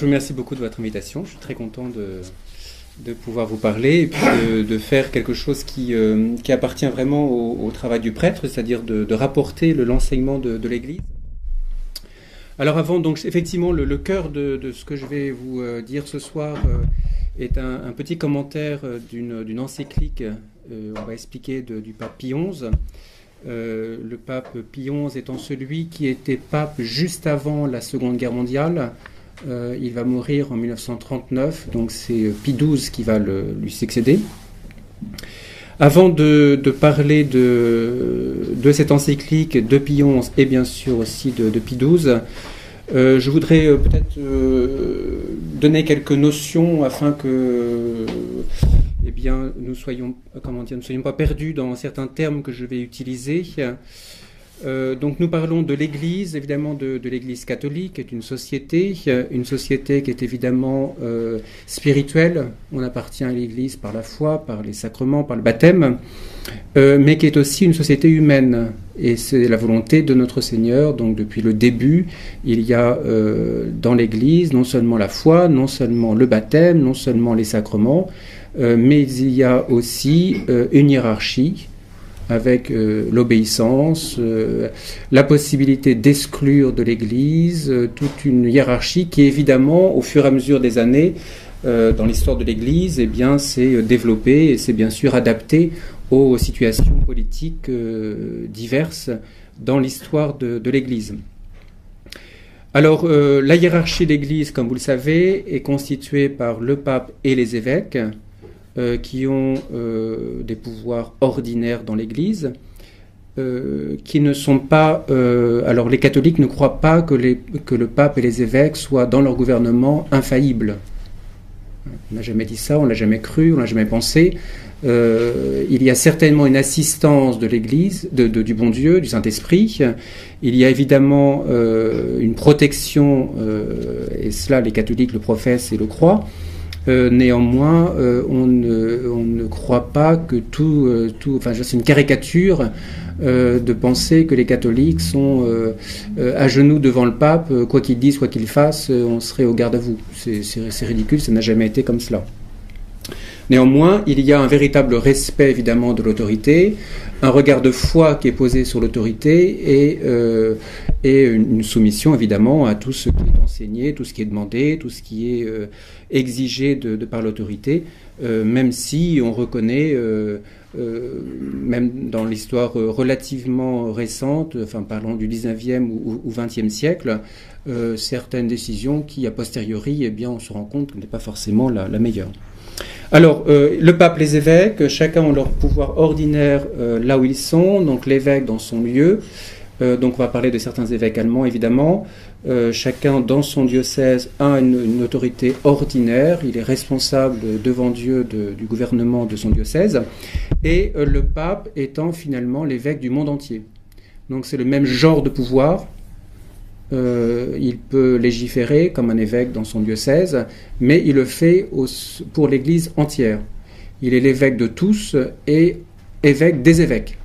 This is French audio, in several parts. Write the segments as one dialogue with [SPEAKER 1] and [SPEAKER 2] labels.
[SPEAKER 1] Je vous remercie beaucoup de votre invitation. Je suis très content de, pouvoir vous parler et de, faire quelque chose qui, euh, appartient vraiment au, travail du prêtre, c'est-à-dire de, rapporter l'enseignement de, l'Église. Alors avant, donc effectivement, le, cœur de, ce que je vais vous euh, dire ce soir euh, est un, petit commentaire d'une encyclique, on va expliquer, du pape Pie XI. le pape Pie XI étant celui qui était pape juste avant la Seconde Guerre mondiale, euh, il va mourir en 1939, donc c'est euh, Pie XII qui va lui succéder. Avant de, parler de, cette encyclique de Pie XI et bien sûr aussi de, de Pie XII, euh, je voudrais peut-être donner quelques notions afin que eh bien, nous soyons, comment dire, ne soyons pas perdus dans certains termes que je vais utiliser. Euh, donc nous parlons de l'Église, évidemment de, l'Église catholique, qui est une société, une société qui est évidemment euh, spirituelle. On appartient à l'Église par la foi, par les sacrements, par le baptême, euh, mais qui est aussi une société humaine. Et c'est la volonté de notre Seigneur. Donc depuis le début, il y a dans l'Église non seulement la foi, non seulement le baptême, non seulement les sacrements, mais il y a aussi une hiérarchie avec euh, l'obéissance, euh, la possibilité d'exclure de l'Église, euh, toute une hiérarchie qui évidemment, au fur et à mesure des années, dans l'histoire de l'Église, eh s'est développée et s'est bien sûr adaptée aux situations politiques diverses dans l'histoire de, de l'Église. Alors, la hiérarchie de l'Église, comme vous le savez, est constituée par le pape et les évêques. Euh, qui ont euh, des pouvoirs ordinaires dans l'Église, euh, qui ne sont pas... alors les catholiques ne croient pas que, le pape et les évêques soient dans leur gouvernement infaillibles. On n'a jamais dit ça, on l'a jamais cru, on l'a jamais pensé. il y a certainement une assistance de l'Église, de, du bon Dieu, du Saint-Esprit. Il y a évidemment une protection, et cela les catholiques le professent et le croient. Euh, néanmoins, euh, on, ne, croit pas que tout, euh, tout enfin, c'est une caricature de penser que les catholiques sont à genoux devant le pape, quoi qu'il dise, quoi qu'il fasse, on serait au garde à vous. C'est ridicule, ça n'a jamais été comme cela. Néanmoins, il y a un véritable respect évidemment de l'autorité, un regard de foi qui est posé sur l'autorité et, euh, une, soumission évidemment à tout ce qui est enseigné, tout ce qui est demandé, tout ce qui est euh, exigé de, par l'autorité, euh, même si on reconnaît, même dans l'histoire relativement récente, enfin parlons du 19e ou, 20e siècle, certaines décisions qui a posteriori, eh bien, on se rend compte n'est pas forcément la meilleure. Alors, euh, le pape, les évêques, chacun ont leur pouvoir ordinaire euh, là où ils sont, donc l'évêque dans son lieu. Euh, donc, on va parler de certains évêques allemands, évidemment. chacun dans son diocèse a une, autorité ordinaire. Il est responsable devant Dieu du gouvernement de son diocèse. Et le pape étant finalement l'évêque du monde entier. Donc, c'est le même genre de pouvoir, euh, il peut légiférer comme un évêque dans son diocèse, mais il le fait pour l'Église entière. Il est l'évêque de tous et évêque des évêques.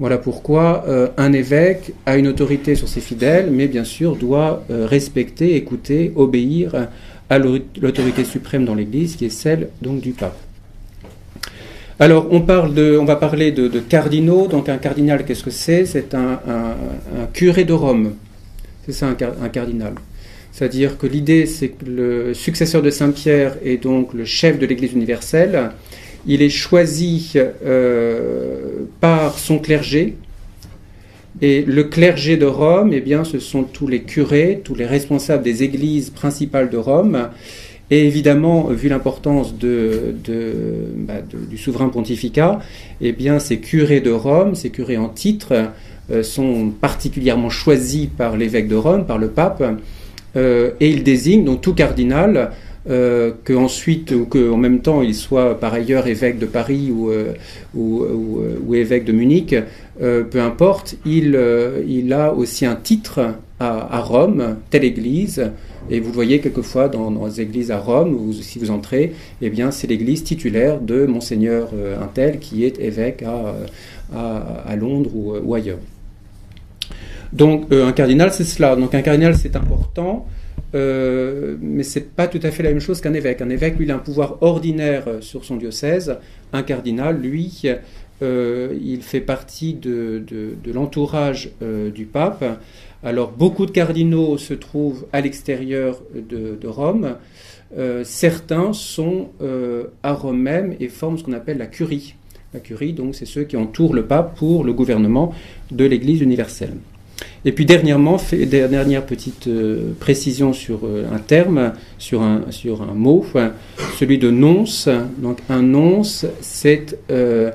[SPEAKER 1] Voilà pourquoi euh, un évêque a une autorité sur ses fidèles, mais bien sûr doit euh, respecter, écouter, obéir à l'autorité suprême dans l'Église, qui est celle donc du pape. Alors, on, va parler de, cardinaux. Donc, un cardinal, qu'est-ce que c'est? C'est un, curé de Rome. C'est ça un, cardinal. C'est-à-dire que l'idée, c'est que le successeur de Saint-Pierre est donc le chef de l'Église universelle. Il est choisi euh, par son clergé. Et le clergé de Rome, eh bien, ce sont tous les curés, tous les responsables des églises principales de Rome. Et évidemment, vu l'importance bah, du souverain pontificat, eh bien, ces curés de Rome, ces curés en titre, euh, sont particulièrement choisis par l'évêque de Rome, par le pape, euh, et il désigne donc tout cardinal euh, qu'ensuite ou qu'en même temps il soit par ailleurs évêque de Paris ou, euh, ou, évêque de Munich, peu importe, il a aussi un titre à, Rome, telle église, et vous le voyez quelquefois dans, les églises à Rome, si vous entrez, eh bien c'est l'église titulaire de Monseigneur Untel qui est évêque à, à, à Londres ou, ou ailleurs. Donc euh, un cardinal, c'est cela. Donc un cardinal, c'est important. Euh, mais c'est pas tout à fait la même chose qu'un évêque. Un évêque, lui, il a un pouvoir ordinaire sur son diocèse. Un cardinal, lui, il fait partie de, l'entourage du pape. Alors, beaucoup de cardinaux se trouvent à l'extérieur de, Rome. certains sont à Rome même et forment ce qu'on appelle la curie. La curie, donc, c'est ceux qui entourent le pape pour le gouvernement de l'Église universelle. Et puis dernièrement, dernière petite euh, précision sur euh, un terme, sur un, mot, celui de nonce. Donc un nonce, c'est euh,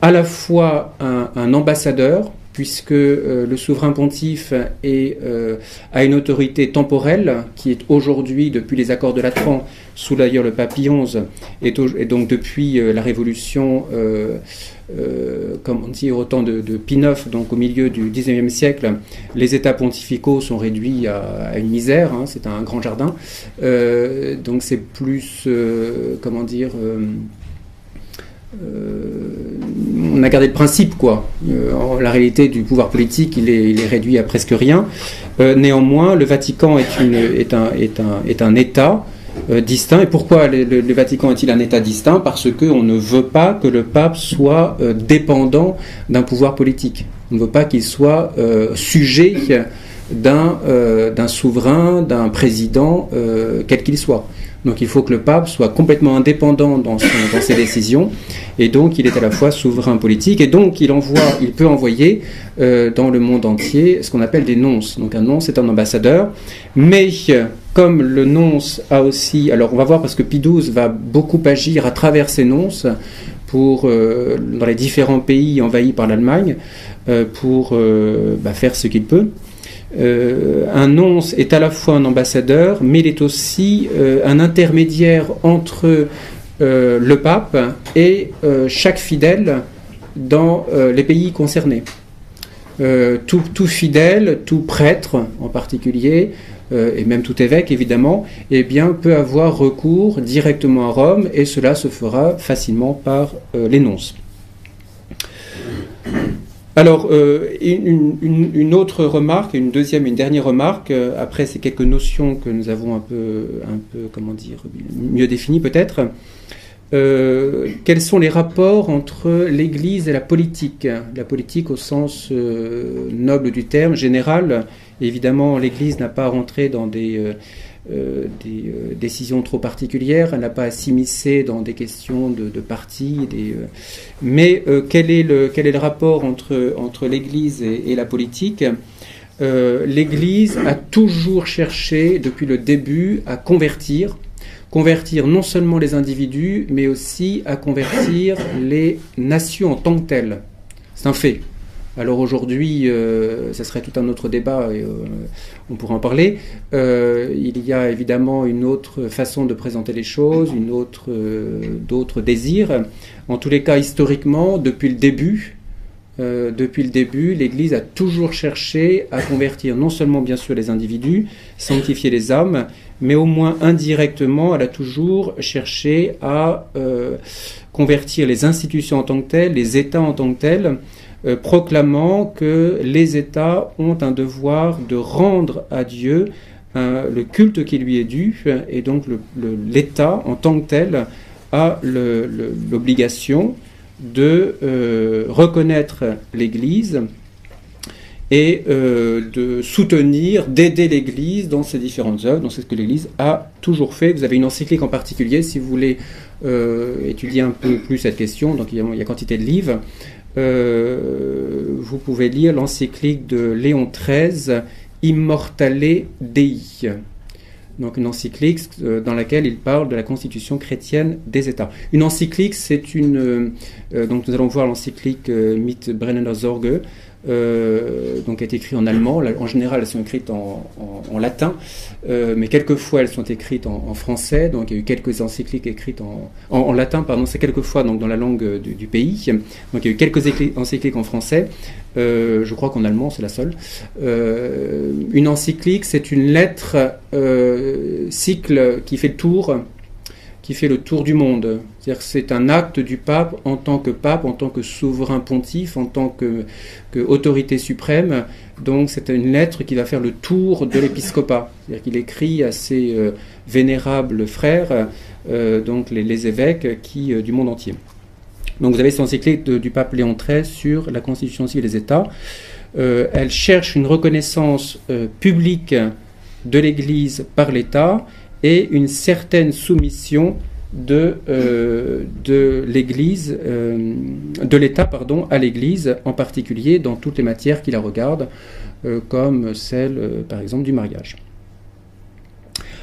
[SPEAKER 1] à la fois un ambassadeur puisque euh, le souverain pontife est, euh, a une autorité temporelle qui est aujourd'hui, depuis les accords de Latran, sous d'ailleurs le pape XI, et, donc depuis euh, la révolution, comme on dit au temps de, de, Pie IX, donc au milieu du XIXe siècle, les États pontificaux sont réduits à, une misère, hein, c'est un grand jardin, donc c'est plus, comment dire, on a gardé le principe, quoi. Euh, la réalité du pouvoir politique, il est, réduit à presque rien. Euh, néanmoins, le Vatican est, un, État euh, distinct. Et pourquoi le, Vatican est-il un État distinct? Parce qu'on ne veut pas que le pape soit dépendant d'un pouvoir politique. On ne veut pas qu'il soit sujet d'un souverain, d'un président, quel qu'il soit. Donc il faut que le pape soit complètement indépendant dans, ses décisions, et donc il est à la fois souverain politique, et donc il envoie, il peut envoyer euh, dans le monde entier ce qu'on appelle des nonces. Donc un nonce est un ambassadeur, mais comme le nonce a aussi, alors on va voir parce que Pie XII va beaucoup agir à travers ses nonces pour euh, dans les différents pays envahis par l'Allemagne euh, pour bah, faire ce qu'il peut. Euh, un nonce est à la fois un ambassadeur, mais il est aussi euh, un intermédiaire entre euh, le pape et chaque fidèle dans les pays concernés. Tout, fidèle, tout prêtre en particulier, et même tout évêque évidemment, eh bien, peut avoir recours directement à Rome et cela se fera facilement par les nonces. Alors, euh, une, autre remarque, une deuxième, une dernière remarque, euh, après ces quelques notions que nous avons un peu, un peu comment dire, mieux définies peut-être. Euh, quels sont les rapports entre l'Église et la politique? La politique au sens noble du terme, général. Évidemment, l'Église n'a pas rentré dans des euh, des euh, décisions trop particulières, elle n'a pas à s'immiscer dans des questions de, parti. Euh, mais quel, est le, rapport entre, entre l'Église et, la politique? L'Église a toujours cherché, depuis le début, à convertir, convertir non seulement les individus, mais aussi à convertir les nations en tant que telles. C'est un fait. Alors aujourd'hui, euh, ça serait tout un autre débat et euh, on pourrait en parler. Euh, il y a évidemment une autre façon de présenter les choses, une autre, d'autres désirs. En tous les cas, historiquement, depuis le début, depuis le début, l'Église a toujours cherché à convertir non seulement bien sûr les individus, sanctifier les âmes, mais au moins indirectement, elle a toujours cherché à convertir les institutions en tant que telles, les États en tant que tels, euh, proclamant que les États ont un devoir de rendre à Dieu euh, le culte qui lui est dû, et donc l'État en tant que tel a l'obligation de euh, reconnaître l'Église et de soutenir, d'aider l'Église dans ses différentes œuvres. Donc c'est ce que l'Église a toujours fait. Vous avez une encyclique en particulier, si vous voulez étudier un peu plus cette question, donc il y a quantité de livres. Euh, vous pouvez lire l'encyclique de Léon XIII, Immortale Dei. Donc une encyclique euh, dans laquelle il parle de la constitution chrétienne des États. Une encyclique, c'est une... Euh, donc nous allons voir l'encyclique Mit Brennender Sorge, euh, donc est écrit en allemand. En général, elles sont écrites en, latin, euh, mais quelquefois elles sont écrites en, français. Donc il y a eu quelques encycliques écrites en, latin, pardon, c'est quelquefois donc dans la langue du, pays. Donc il y a eu quelques encycliques en français. Euh, je crois qu'en allemand c'est la seule. une encyclique, c'est une lettre cycle qui fait le tour qui fait le tour du monde. C'est un acte du pape en tant que pape, en tant que souverain pontife, en tant que, autorité suprême. Donc c'est une lettre qui va faire le tour de l'épiscopat. C'est-à-dire qu'il écrit à ses euh, vénérables frères, euh, donc les, évêques qui, euh, du monde entier. Donc vous avez cette encyclique du pape Léon XIII sur la constitution civile des États. elle cherche une reconnaissance publique de l'Église par l'État et une certaine soumission de, euh, l'Église, euh, de l'État pardon, à l'Église, en particulier dans toutes les matières qui la regardent, euh, comme celle, par exemple, du mariage.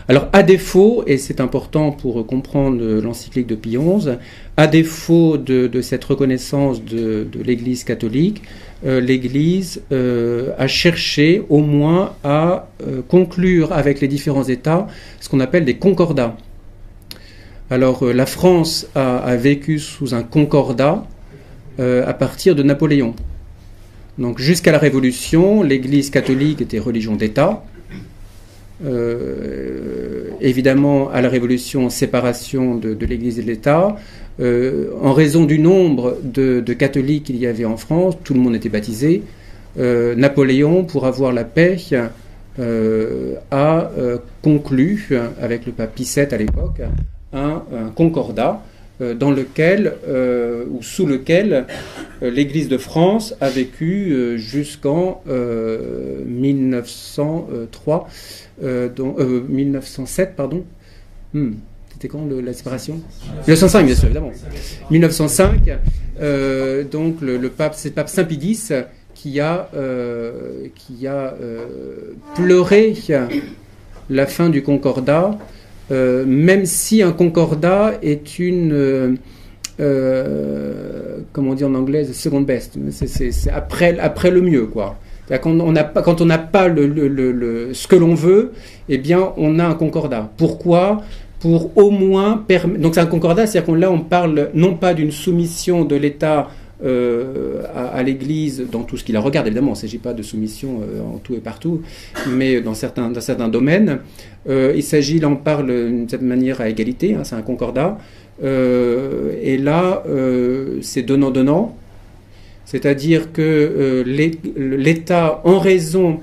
[SPEAKER 1] Alors, à défaut, et c'est important pour comprendre l'encyclique de Pie XI, à défaut de, cette reconnaissance de, l'Église catholique, euh, l'Église euh, a cherché au moins à euh, conclure avec les différents États ce qu'on appelle des concordats. Alors, la France a, vécu sous un concordat à partir de Napoléon. Donc, jusqu'à la Révolution, l'Église catholique était religion d'État. Euh, évidemment, à la Révolution, séparation de, l'Église et de l'État. Euh, en raison du nombre de, catholiques qu'il y avait en France, tout le monde était baptisé. Euh, Napoléon, pour avoir la paix, a conclu, avec le pape Pie VII à l'époque, un, concordat dans lequel ou sous lequel l'Église de France a vécu jusqu'en 1903 1907, euh, pardon. Hmm. C'était quand la séparation? 1905, bien sûr, évidemment. 1905, euh, donc le, pape, c'est le pape Saint Pie qui a, euh, qui a pleuré la fin du concordat, même si un concordat est une comment on dit en anglais, second best. C'est après, après le mieux, quoi. Quand on n'a pas, on pas le, ce que l'on veut, eh bien, on a un concordat. Pourquoi? Pour au moins permettre. Donc, c'est un concordat, c'est-à-dire qu'on là, on parle non pas d'une soumission de l'État euh, à, l'Église dans tout ce qui la regarde, évidemment, il ne s'agit pas de soumission euh, en tout et partout, mais dans certains, domaines. Euh, il s'agit, là, on parle d'une certaine manière à égalité, hein, c'est un concordat. et là, c'est donnant-donnant. C'est-à-dire que l'État, en raison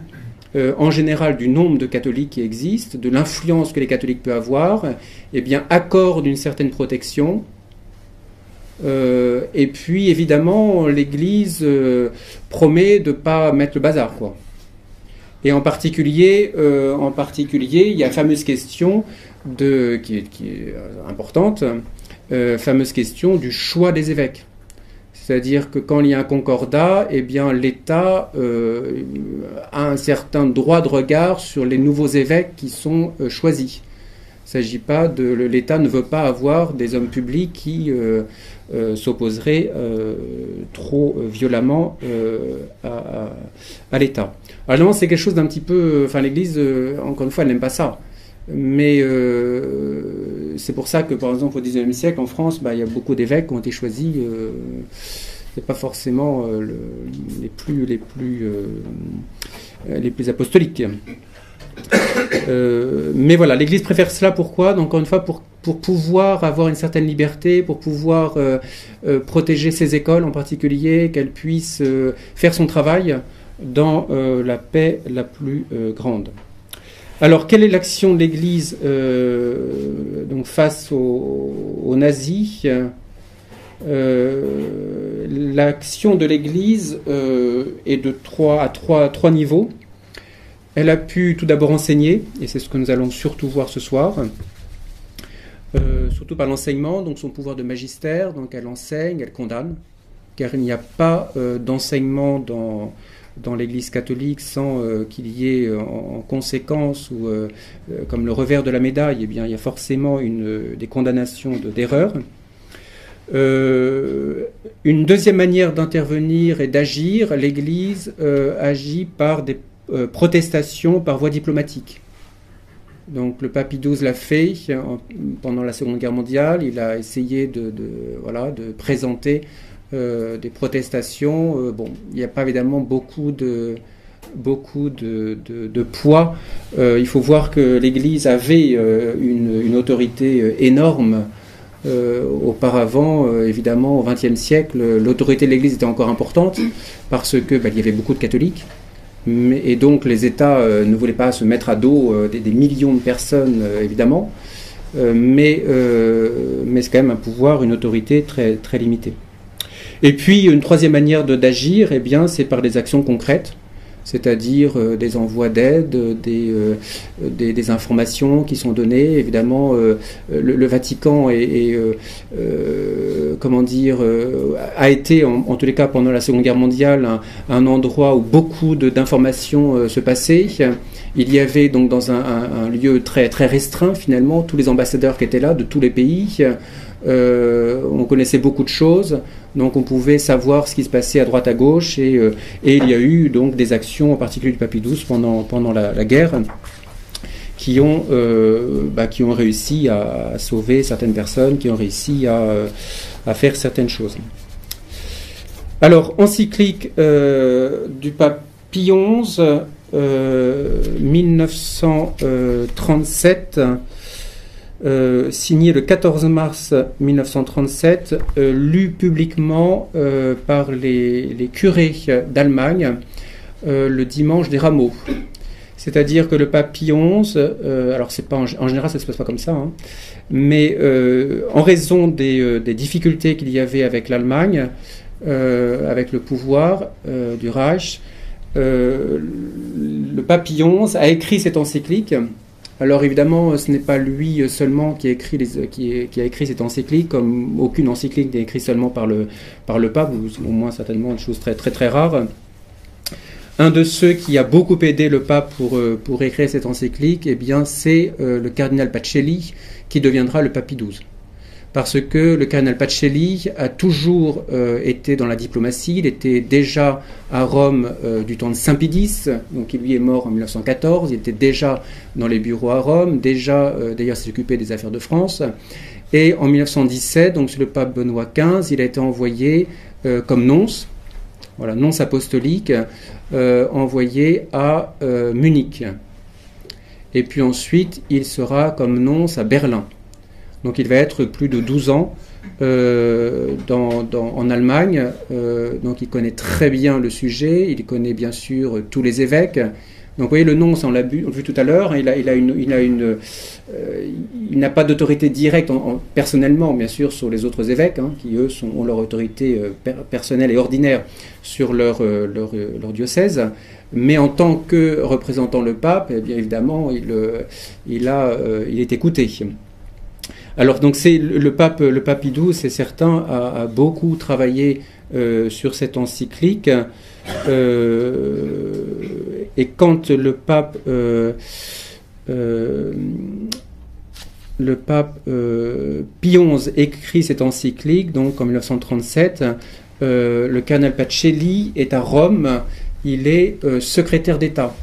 [SPEAKER 1] en général du nombre de catholiques qui existent, de l'influence que les catholiques peuvent avoir, eh bien, accorde une certaine protection. Euh, et puis, évidemment, l'Église promet de ne pas mettre le bazar. Et en particulier, en particulier, il y a la fameuse question de, qui, est, qui est importante, fameuse question du choix des évêques. C'est-à-dire que quand il y a un concordat, eh bien l'État euh, a un certain droit de regard sur les nouveaux évêques qui sont euh, choisis. Il s'agit pas de l'État ne veut pas avoir des hommes publics qui euh, s'opposeraient trop violemment à, à l'État. Alors c'est quelque chose d'un petit peu, enfin l'Église, encore une fois, elle n'aime pas ça. Mais euh, c'est pour ça que, par exemple, au XIXe siècle, en France, bah, il y a beaucoup d'évêques qui ont été choisis. Euh, c'est pas forcément euh, les plus les plus les plus apostoliques. Mais voilà, l'Église préfère cela. Pourquoi? Donc, encore une fois, pour pour pouvoir avoir une certaine liberté, pour pouvoir protéger ses écoles en particulier, qu'elles puissent faire son travail dans la paix la plus grande. Alors, quelle est l'action de l'Église euh, donc face aux, nazis? Euh, L'action de l'Église euh, est de trois, à trois, trois, niveaux. Elle a pu tout d'abord enseigner, et c'est ce que nous allons surtout voir ce soir, surtout par l'enseignement, donc son pouvoir de magistère, donc elle enseigne, elle condamne, car il n'y a pas d'enseignement dans l'Église catholique sans euh, qu'il y ait euh, en, conséquence ou euh, comme le revers de la médaille, eh bien, il y a forcément des condamnations d'erreurs. une deuxième manière d'intervenir et d'agir, l'Église agit par des protestations par voie diplomatique. Donc le pape XII l'a fait pendant la Seconde Guerre mondiale. Il a essayé de, de voilà, de présenter euh, des protestations. Euh, bon, il n'y a pas évidemment beaucoup de, beaucoup de, poids. il faut voir que l'Église avait une, autorité énorme auparavant, évidemment, au XXe siècle, l'autorité de l'Église était encore importante parce que bah, y avait beaucoup de catholiques et donc les États euh, ne voulaient pas se mettre à dos euh, des, millions de personnes, euh, évidemment, mais, c'est quand même un pouvoir, une autorité très, très limitée. Et puis une troisième manière d'agir, eh c'est par des actions concrètes c'est-à-dire euh, des envois d'aide, des, euh, des, informations qui sont données. Évidemment, euh, le, Vatican est, comment dire, a été, en, tous les cas pendant la Seconde Guerre mondiale, un, endroit où beaucoup d'informations se passaient. Il y avait donc dans un, un, lieu très, très restreint finalement tous les ambassadeurs qui étaient là de tous les pays. Euh, on connaissait beaucoup de choses, donc on pouvait savoir ce qui se passait à droite à gauche, et, euh, il y a eu donc des actions, en particulier du Papy XII pendant, pendant la, guerre, qui ont, euh, bah, qui ont réussi à, sauver certaines personnes, qui ont réussi à, à faire certaines choses. Alors, encyclique du pape Pie XI, 1937. Euh, signé le 14 mars 1937, euh, lu publiquement euh, par les, curés d'Allemagne le dimanche des rameaux. C'est-à-dire que le XI, alors c'est pas en, général ça se passe pas comme ça, hein, mais en raison des, difficultés qu'il y avait avec l'Allemagne, avec le pouvoir du Reich, le XI a écrit cette encyclique alors évidemment, ce n'est pas lui seulement qui a écrit, qui, a écrit cette encyclique, comme aucune encyclique n'est écrite seulement par le, pape, ou au moins certainement une chose très très très rare. Un de ceux qui a beaucoup aidé le pape pour, euh, pour écrire cette encyclique, eh bien, c'est euh, le cardinal Pacelli, qui deviendra le pape XII parce que le cardinal Pacelli a toujours euh, été dans la diplomatie. Il était déjà à Rome euh, du temps de Saint-Pidis, donc il lui est mort en 1914. Il était déjà dans les bureaux à Rome, déjà euh, d'ailleurs s'occupait des affaires de France. Et en 1917, donc sur le pape Benoît XV, il a été envoyé comme nonce, voilà, nonce apostolique, envoyé à Munich. Et puis ensuite, il sera comme nonce à Berlin. Donc il va être plus de 12 ans euh, en Allemagne. Euh, donc il connaît très bien le sujet, il connaît bien sûr tous les évêques. Donc vous voyez le nom, on l'a vu, tout à l'heure, il a, il a une, il a une, euh, il n'a pas d'autorité directe personnellement, bien sûr, sur les autres évêques, hein, qui eux ont leur autorité personnelle et ordinaire sur leur, diocèse. Mais en tant que représentant le pape, eh bien évidemment, il, a, il est écouté. Alors donc c'est le pape, le pape Idou, c'est certain, a, beaucoup travaillé euh, sur cette encyclique. Euh, et quand le pape euh, le pape Pie XI écrit cette encyclique, donc en 1937, le cardinal Pacelli est à Rome, il est secrétaire d'État.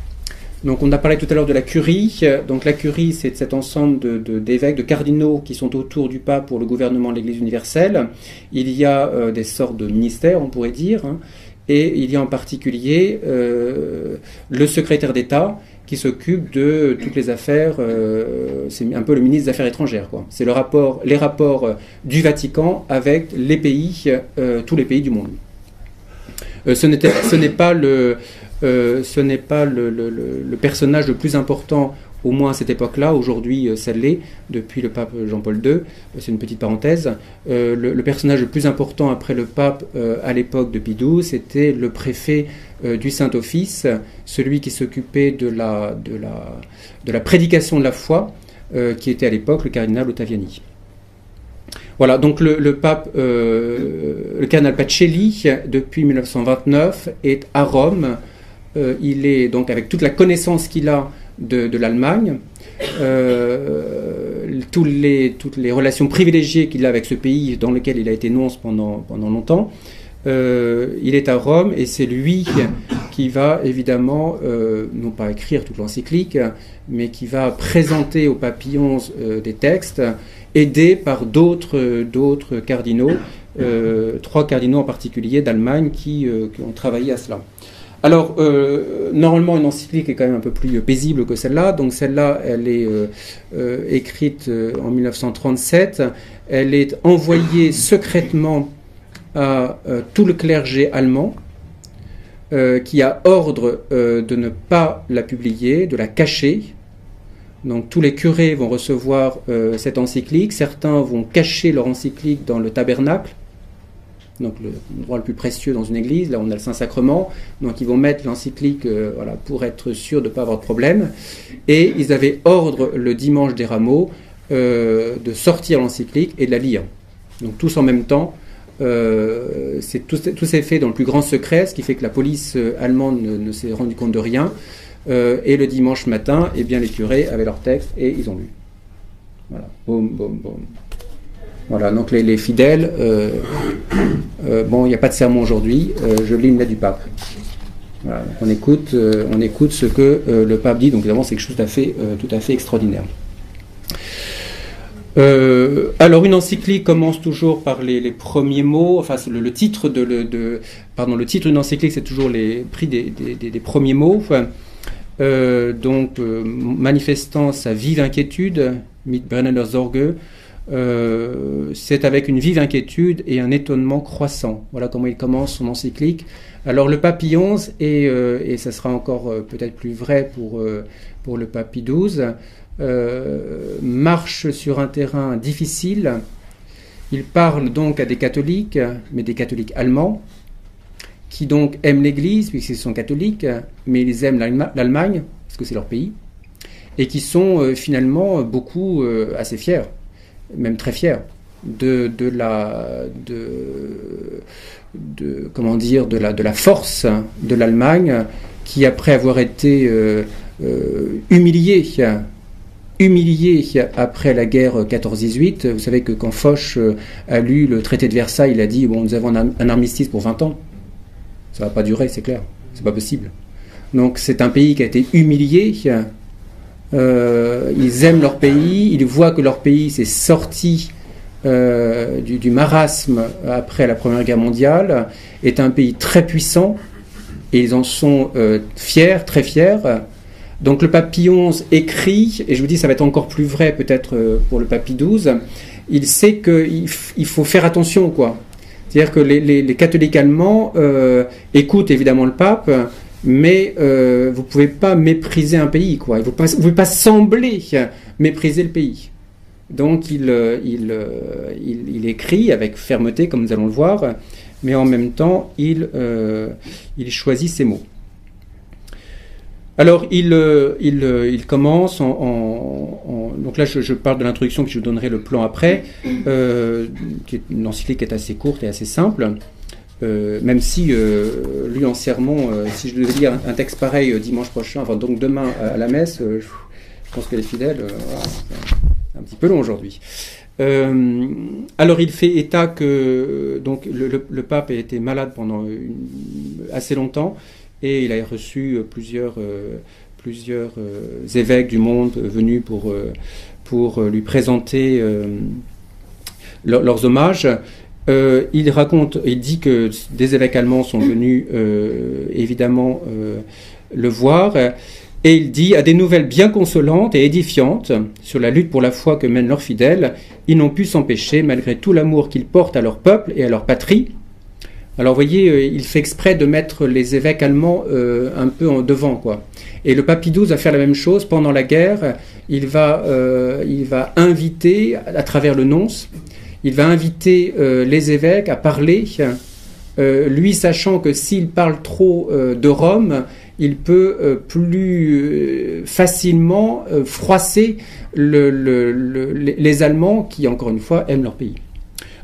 [SPEAKER 1] Donc on a parlé tout à l'heure de la curie. Donc la curie, c'est cet ensemble d'évêques, de, cardinaux qui sont autour du pape pour le gouvernement de l'Église universelle. Il y a euh, des sortes de ministères, on pourrait dire, hein. et il y a en particulier euh, le secrétaire d'État qui s'occupe de toutes les affaires. Euh, c'est un peu le ministre des Affaires étrangères, C'est le rapport, les rapports du Vatican avec les pays, tous les pays du monde. ce n'est pas le ce n'est pas le, personnage le plus important, au moins à cette époque-là. Aujourd'hui, euh, ça l'est, depuis le pape Jean-Paul II. C'est une petite parenthèse. Euh, le, personnage le plus important après le pape à l'époque de Pidou, c'était le préfet du Saint-Office, celui qui s'occupait de la, prédication de la foi, qui était à l'époque le cardinal Ottaviani. Voilà, donc le, pape, le cardinal Pacelli, depuis 1929, est à Rome euh, il est donc avec toute la connaissance qu'il a de, l'Allemagne, euh, toutes, les, toutes les relations privilégiées qu'il a avec ce pays dans lequel il a été nonce pendant, pendant longtemps. Euh, il est à Rome et c'est lui qui va évidemment, non pas écrire toute l'encyclique, mais qui va présenter aux papillons des textes, aidé par d'autres, d'autres cardinaux, trois cardinaux en particulier d'Allemagne qui, qui, ont travaillé à cela. Alors, normalement, une encyclique est quand même un peu plus paisible que celle-là. Donc, celle-là, elle est écrite en 1937. Elle est envoyée secrètement à tout le clergé allemand euh, qui a ordre euh, de ne pas la publier, de la cacher. Donc tous les curés vont recevoir euh, cette encyclique, certains vont cacher leur encyclique dans le tabernacle, donc le droit le plus précieux dans une église, là on a le Saint-Sacrement, donc ils vont mettre l'encyclique voilà, pour être sûr de ne pas avoir de problème. Et ils avaient ordre le dimanche des rameaux de sortir l'encyclique et de la lire. Donc tous en même temps, euh, tout, tout s'est fait dans le plus grand secret, ce qui fait que la police euh, allemande ne, s'est rendu compte de rien. Euh, et le dimanche matin, eh bien, les curés avaient leur texte et ils ont lu. Voilà. Boum, boum, boum. Voilà, donc les, fidèles, bon, il n'y a pas de sermon aujourd'hui, je lis une lettre du pape. Voilà, on, écoute, on écoute ce que le pape dit, donc évidemment c'est quelque chose tout à fait, tout à fait extraordinaire. Euh, alors une encyclique commence toujours par les, premiers mots, enfin le, titre de, de, pardon le titre d'une encyclique c'est toujours les prix des, des, premiers mots, euh, donc euh, manifestant sa vive inquiétude, mit brennender Sorge, c'est avec une vive inquiétude et un étonnement croissant. Voilà comment il commence son encyclique. Alors le papillon, et, et ça sera encore peut-être plus vrai pour, pour le papy 12, euh, marche sur un terrain difficile. Il parle donc à des catholiques, mais des catholiques allemands, qui donc aiment l'Église, puisqu'ils sont catholiques, mais ils aiment l'Allemagne, parce que c'est leur pays, et qui sont euh, finalement beaucoup euh, assez fiers, même très fiers, de, de la... De, comment dire, de la, de la force de l'Allemagne, qui après avoir été humiliée humilié après la guerre 14-18. Vous savez que quand Foch euh, a lu le traité de Versailles, il a dit bon, nous avons un, armistice pour 20 ans. Ça va pas durer, c'est clair. C'est pas possible. Donc c'est un pays qui a été humilié. Euh, ils aiment leur pays, ils voient que leur pays s'est sorti euh, du, marasme après la Première Guerre mondiale, est un pays très puissant, et ils en sont fiers, très fiers. Donc le papy 11 écrit, et je vous dis ça va être encore plus vrai peut-être euh, pour le papy 12, il sait qu'il il faut faire attention quoi. C'est-à-dire que les, catholiques allemands euh, écoutent évidemment le pape, mais euh, vous ne pouvez pas mépriser un pays quoi. Vous ne pouvez pas sembler mépriser le pays. Donc il, il, il, écrit avec fermeté, comme nous allons le voir, mais en même temps, il, choisit ses mots. Alors, euh, euh, il commence en, Donc là, je, parle de l'introduction, puis je vous donnerai le plan après, euh, qui est une encyclique qui est assez courte et assez simple. Même si, lui en sermon, si je devais lire un, texte pareil dimanche prochain, enfin donc demain à, la messe, je, pense que les fidèles, c'est un petit peu long aujourd'hui. alors il fait état que donc le, pape a été malade pendant assez longtemps et il a reçu euh, plusieurs, euh, plusieurs euh, évêques du monde venus pour, pour lui présenter leurs hommages. Il raconte, il dit que des évêques allemands sont venus évidemment le voir. Et il dit, à des nouvelles bien consolantes et édifiantes sur la lutte pour la foi que mènent leurs fidèles, ils n'ont pu s'empêcher, malgré tout l'amour qu'ils portent à leur peuple et à leur patrie, alors voyez, euh, il fait exprès de mettre les évêques allemands euh, un peu en devant, quoi. Et le papy 12 va faire la même chose pendant la guerre. Il va, euh, il va inviter, à travers le nonce, il va inviter les évêques à parler, lui sachant que s'il parle trop de Rome, il peut plus facilement froisser les Allemands qui, encore une fois, aiment leur pays.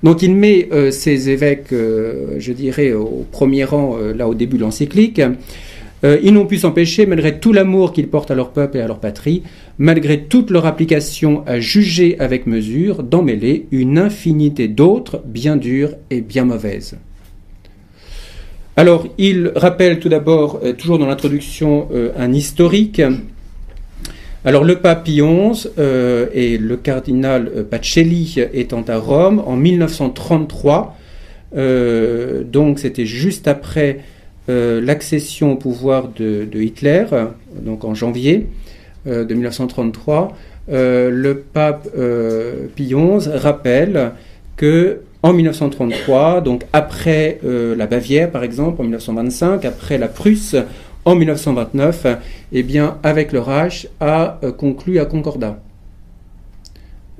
[SPEAKER 1] Donc il met euh, ces évêques, euh, je dirais, au premier rang, euh, là au début de l'encyclique. Ils n'ont pu s'empêcher, malgré tout l'amour qu'ils portent à leur peuple et à leur patrie, malgré toute leur application à juger avec mesure, d'emmêler une infinité d'autres, bien dures et bien mauvaises. Alors, il rappelle tout d'abord, toujours dans l'introduction, un historique alors le pape XI euh, et le cardinal euh, Pacelli étant à Rome en 1933, euh, donc c'était juste après l'accession au pouvoir de, Hitler, donc en janvier de 1933, le pape Pie XI rappelle que en 1933, donc après la Bavière par exemple, en 1925, après la Prusse en 1929, eh bien, avec le Reich, a conclu un concordat.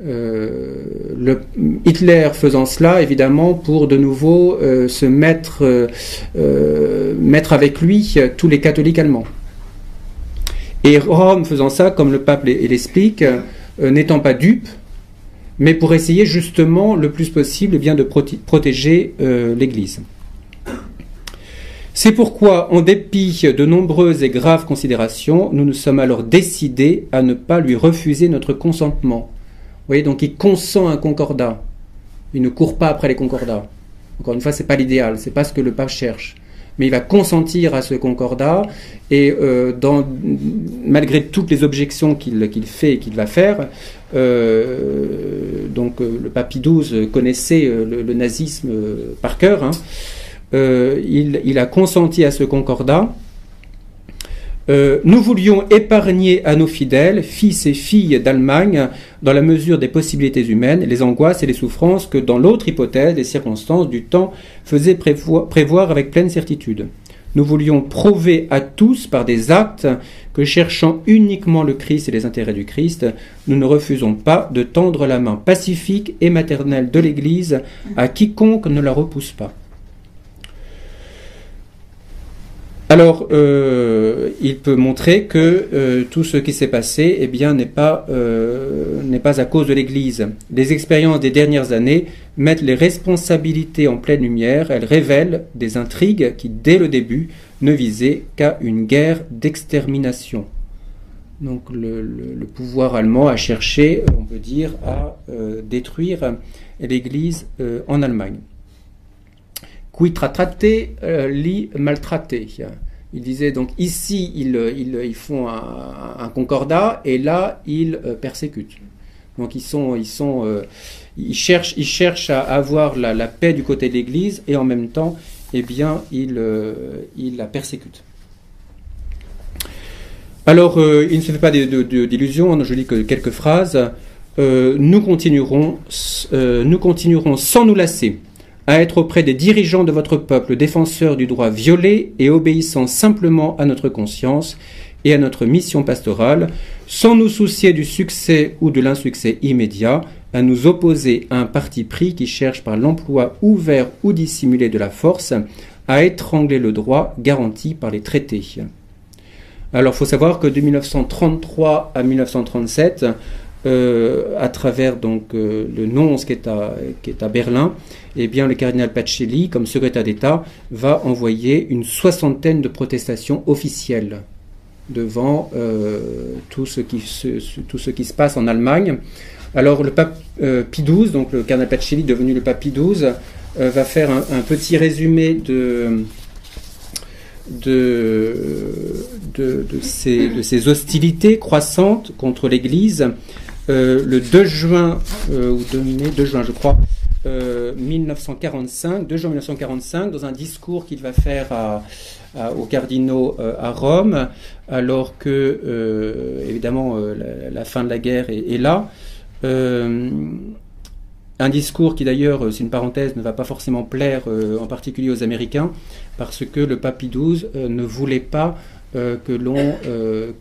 [SPEAKER 1] Euh, le, Hitler faisant cela, évidemment, pour de nouveau euh, se mettre, euh, mettre avec lui tous les catholiques allemands. Et Rome faisant ça, comme le pape l'explique, n'étant pas dupe, mais pour essayer justement le plus possible eh bien, de protéger l'Église. C'est pourquoi, en dépit de nombreuses et graves considérations, nous nous sommes alors décidés à ne pas lui refuser notre consentement voyez, donc il consent un concordat. Il ne court pas après les concordats. Encore une fois, c'est pas l'idéal, c'est pas ce que le pape cherche. Mais il va consentir à ce concordat et euh, malgré toutes les objections qu'il fait et qu'il va faire, euh, donc euh, le pape XII connaissait le, nazisme par cœur, hein, il, a consenti à ce concordat euh, nous voulions épargner à nos fidèles, fils et filles d'Allemagne, dans la mesure des possibilités humaines, les angoisses et les souffrances que, dans l'autre hypothèse, les circonstances du temps faisaient prévoir avec pleine certitude. Nous voulions prouver à tous par des actes que, cherchant uniquement le Christ et les intérêts du Christ, nous ne refusons pas de tendre la main pacifique et maternelle de l'Église à quiconque ne la repousse pas. Alors, euh, il peut montrer que euh, tout ce qui s'est passé, eh bien, n'est pas euh, n'est pas à cause de l'Église. Les expériences des dernières années mettent les responsabilités en pleine lumière. Elles révèlent des intrigues qui, dès le début, ne visaient qu'à une guerre d'extermination. Donc, le, le, pouvoir allemand a cherché, on peut dire, à détruire l'Église en Allemagne qui traité, euh, li maltraité. Il disait donc ici ils, ils, font un, concordat et là ils euh, persécutent. Donc ils sont ils sont euh, ils cherchent ils cherchent à avoir la, paix du côté de l'Église et en même temps eh bien ils, ils la persécutent. Alors il ne se fait pas d'illusions. Je lis que quelques phrases. nous continuerons nous continuerons sans nous lasser à être auprès des dirigeants de votre peuple, défenseurs du droit violé et obéissant simplement à notre conscience et à notre mission pastorale, sans nous soucier du succès ou de l'insuccès immédiat, à nous opposer à un parti pris qui cherche par l'emploi ouvert ou dissimulé de la force à étrangler le droit garanti par les traités. Alors, il faut savoir que de 1933 à 1937, euh, à travers donc euh, le nonce qui est à, qui est à Berlin, eh bien le cardinal Pacelli, comme secrétaire d'État, va envoyer une soixantaine de protestations officielles devant euh, tout, ce qui se, tout ce qui se passe en Allemagne. Alors le pape Pie XII, donc le cardinal Pacelli devenu le pape Pie XII, va faire un, petit résumé de, de, de, de, ces, de ces hostilités croissantes contre l'Église euh, le 2 juin, euh, ou 2 mai, 2 juin je crois, 1945, euh, 2 juin 1945, dans un discours qu'il va faire aux cardinaux à Rome, alors que, évidemment, la, fin de la guerre est, là. un discours qui d'ailleurs, c'est une parenthèse, ne va pas forcément plaire en particulier aux Américains, parce que le pape XII ne voulait pas euh, que l'on euh,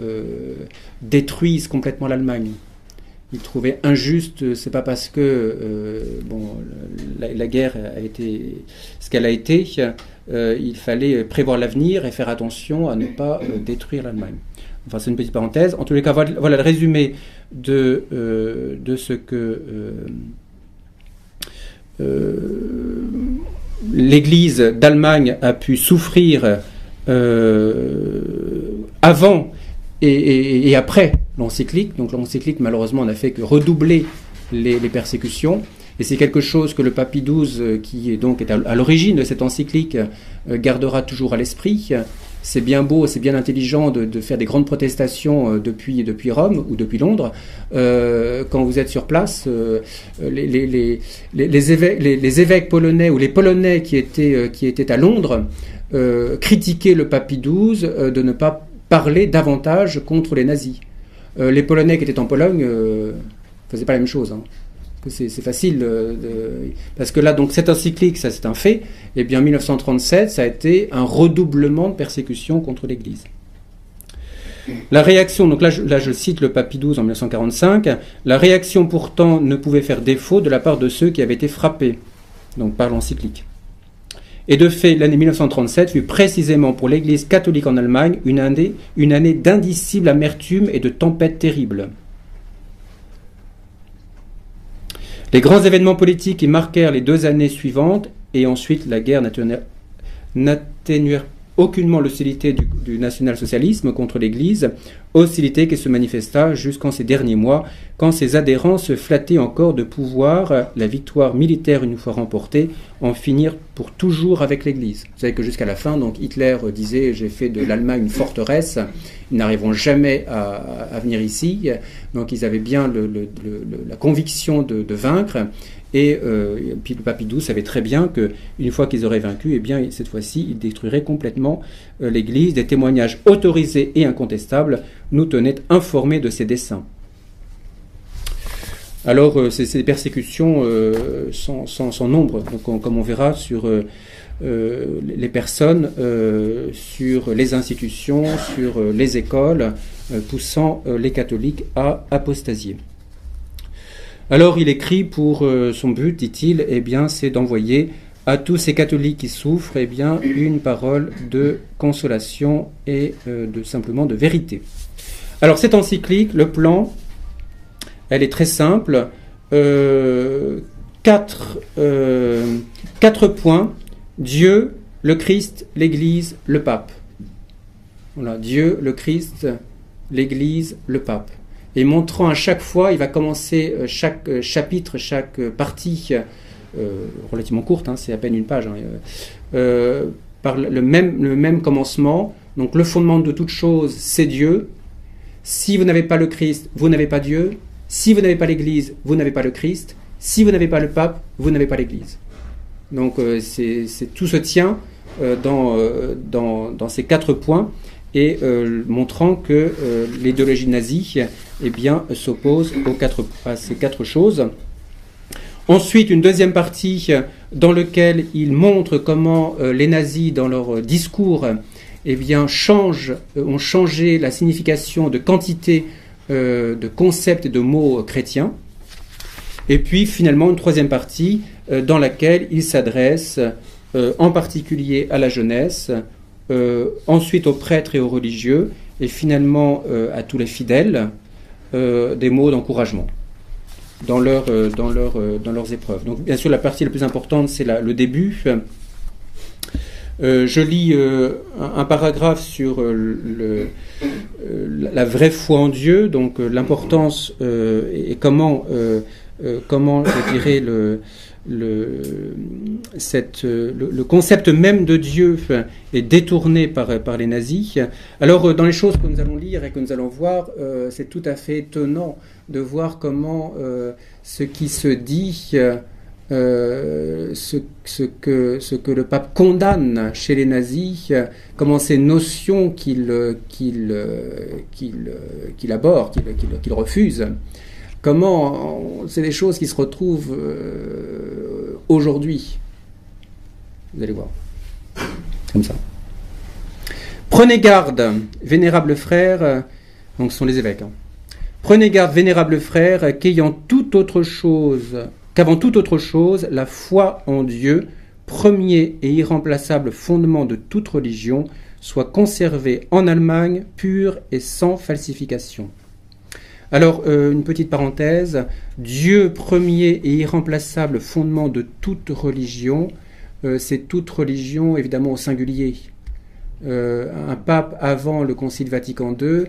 [SPEAKER 1] euh, détruise complètement l'Allemagne. Il trouvait injuste, c'est pas parce que bon la, guerre a été ce qu'elle a été, il fallait prévoir l'avenir et faire attention à ne pas détruire l'Allemagne. Enfin, c'est une petite parenthèse. En tous les cas, voilà, le résumé de, de ce que l'Église d'Allemagne a pu souffrir euh, avant et, après l'encyclique. Donc l'encyclique, malheureusement, n'a fait que redoubler les, persécutions. Et c'est quelque chose que le pape XII, euh, qui est donc à, l'origine de cette encyclique, euh, gardera toujours à l'esprit. C'est bien beau, c'est bien intelligent de, faire des grandes protestations depuis, depuis Rome ou depuis Londres. quand vous êtes sur place, les, les, évêques, les, évêques, polonais ou les Polonais qui étaient, qui étaient à Londres critiqué le pape XII de ne pas parler davantage contre les nazis. les Polonais qui étaient en Pologne ne faisaient pas la même chose. Hein c'est facile parce que là donc cette encyclique ça c'est un fait et eh bien 1937 ça a été un redoublement de persécution contre l'Église. La réaction, donc là je, là je, cite le Papy XII en 1945, la réaction pourtant ne pouvait faire défaut de la part de ceux qui avaient été frappés, donc par l'encyclique. Et de fait, l'année 1937 fut précisément pour l'Église catholique en Allemagne une année, d'indicible amertume et de tempête terrible. Les grands événements politiques qui marquèrent les deux années suivantes et ensuite la guerre n'atténuèrent aucunement l'hostilité du, national-socialisme contre l'Église, hostilité qui se manifesta jusqu'en ces derniers mois, quand ses adhérents se flattaient encore de pouvoir, la victoire militaire une fois remportée, en finir pour toujours avec l'Église. Vous savez que jusqu'à la fin, donc Hitler disait j'ai fait de l'Allemagne une forteresse, ils n'arriveront jamais à, venir ici, donc ils avaient bien la conviction de, de vaincre, et, euh, le Papidou savait très bien qu'une fois qu'ils auraient vaincu, eh bien, cette fois-ci, ils détruiraient complètement euh, l'Église. Des témoignages autorisés et incontestables nous tenaient informés de ses desseins. Alors, euh, ces, persécutions sont sans, nombre, donc, comme on verra sur les personnes, sur les institutions, sur les écoles, poussant les catholiques à apostasier. Alors il écrit pour euh, son but, dit-il, eh bien, c'est d'envoyer à tous ces catholiques qui souffrent, eh bien, une parole de consolation et euh, de simplement de vérité. Alors cette encyclique, le plan, elle est très simple. Euh, quatre, quatre points Dieu, le Christ, l'Église, le Pape. Voilà, Dieu, le Christ, l'Église, le Pape et montrant à chaque fois, il va commencer euh, chaque euh, chapitre, chaque euh, partie, relativement courte, hein, c'est à peine une page, hein, par le même, le même commencement. Donc le fondement de toute chose, c'est Dieu. Si vous n'avez pas le Christ, vous n'avez pas Dieu. Si vous n'avez pas l'Église, vous n'avez pas le Christ. Si vous n'avez pas le pape, vous n'avez pas l'Église. Donc c'est, tout se tient dans, dans, dans, ces quatre points et montrant que l'idéologie nazie eh bien, s'oppose à ces quatre choses. Ensuite, une deuxième partie dans laquelle il montre comment euh, les nazis, dans leur discours, eh bien, changent, euh, ont changé la signification de quantité euh, de concepts et de mots chrétiens. Et puis, finalement, une troisième partie dans laquelle il s'adresse en particulier à la jeunesse, ensuite aux prêtres et aux religieux, et finalement à tous les fidèles, euh, des mots d'encouragement dans, euh, dans, euh, dans leurs épreuves. Donc bien sûr la partie la plus importante c'est le début. je lis un, paragraphe sur la vraie foi en Dieu, donc l'importance et, comment, comment je dirais, le, le, cette, le, concept même de Dieu est détourné par, les nazis. Alors, euh, dans les choses que nous allons lire et que nous allons voir, euh, c'est tout à fait étonnant de voir comment euh, ce qui se dit, ce, que, le pape condamne chez les nazis, comment ces notions qu'il aborde, qu'il refuse, Comment c'est des choses qui se retrouvent euh, aujourd'hui. Vous allez voir. Comme ça. Prenez garde, vénérables frères, donc ce sont les évêques. Hein. Prenez garde, vénérables frères, qu'ayant toute autre chose, qu'avant toute autre chose, la foi en Dieu, premier et irremplaçable fondement de toute religion, soit conservée en Allemagne pure et sans falsification. Alors, euh, une petite parenthèse, Dieu premier et irremplaçable fondement de toute religion, euh, c'est toute religion évidemment au singulier. Euh, un pape avant le Concile Vatican II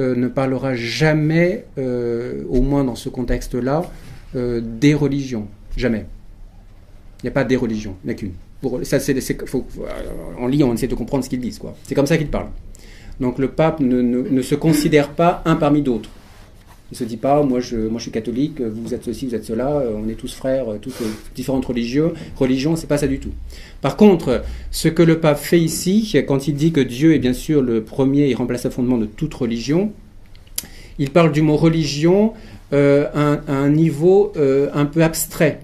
[SPEAKER 1] ne parlera jamais, au moins dans ce contexte-là, des religions. Jamais. Il n'y a pas des religions, il n'y a qu'une. En lit, on essaie de comprendre ce qu'ils disent. C'est comme ça qu'ils parlent. Donc le pape ne se considère pas un parmi d'autres. Il ne se dit pas, moi je, moi je suis catholique, vous êtes ceci, vous êtes cela, on est tous frères, toutes différentes religions. Religion, c'est pas ça du tout. Par contre, ce que le pape fait ici, quand il dit que Dieu est bien sûr le premier, il remplace le fondement de toute religion, il parle du mot religion euh, à, un niveau euh, un peu abstrait.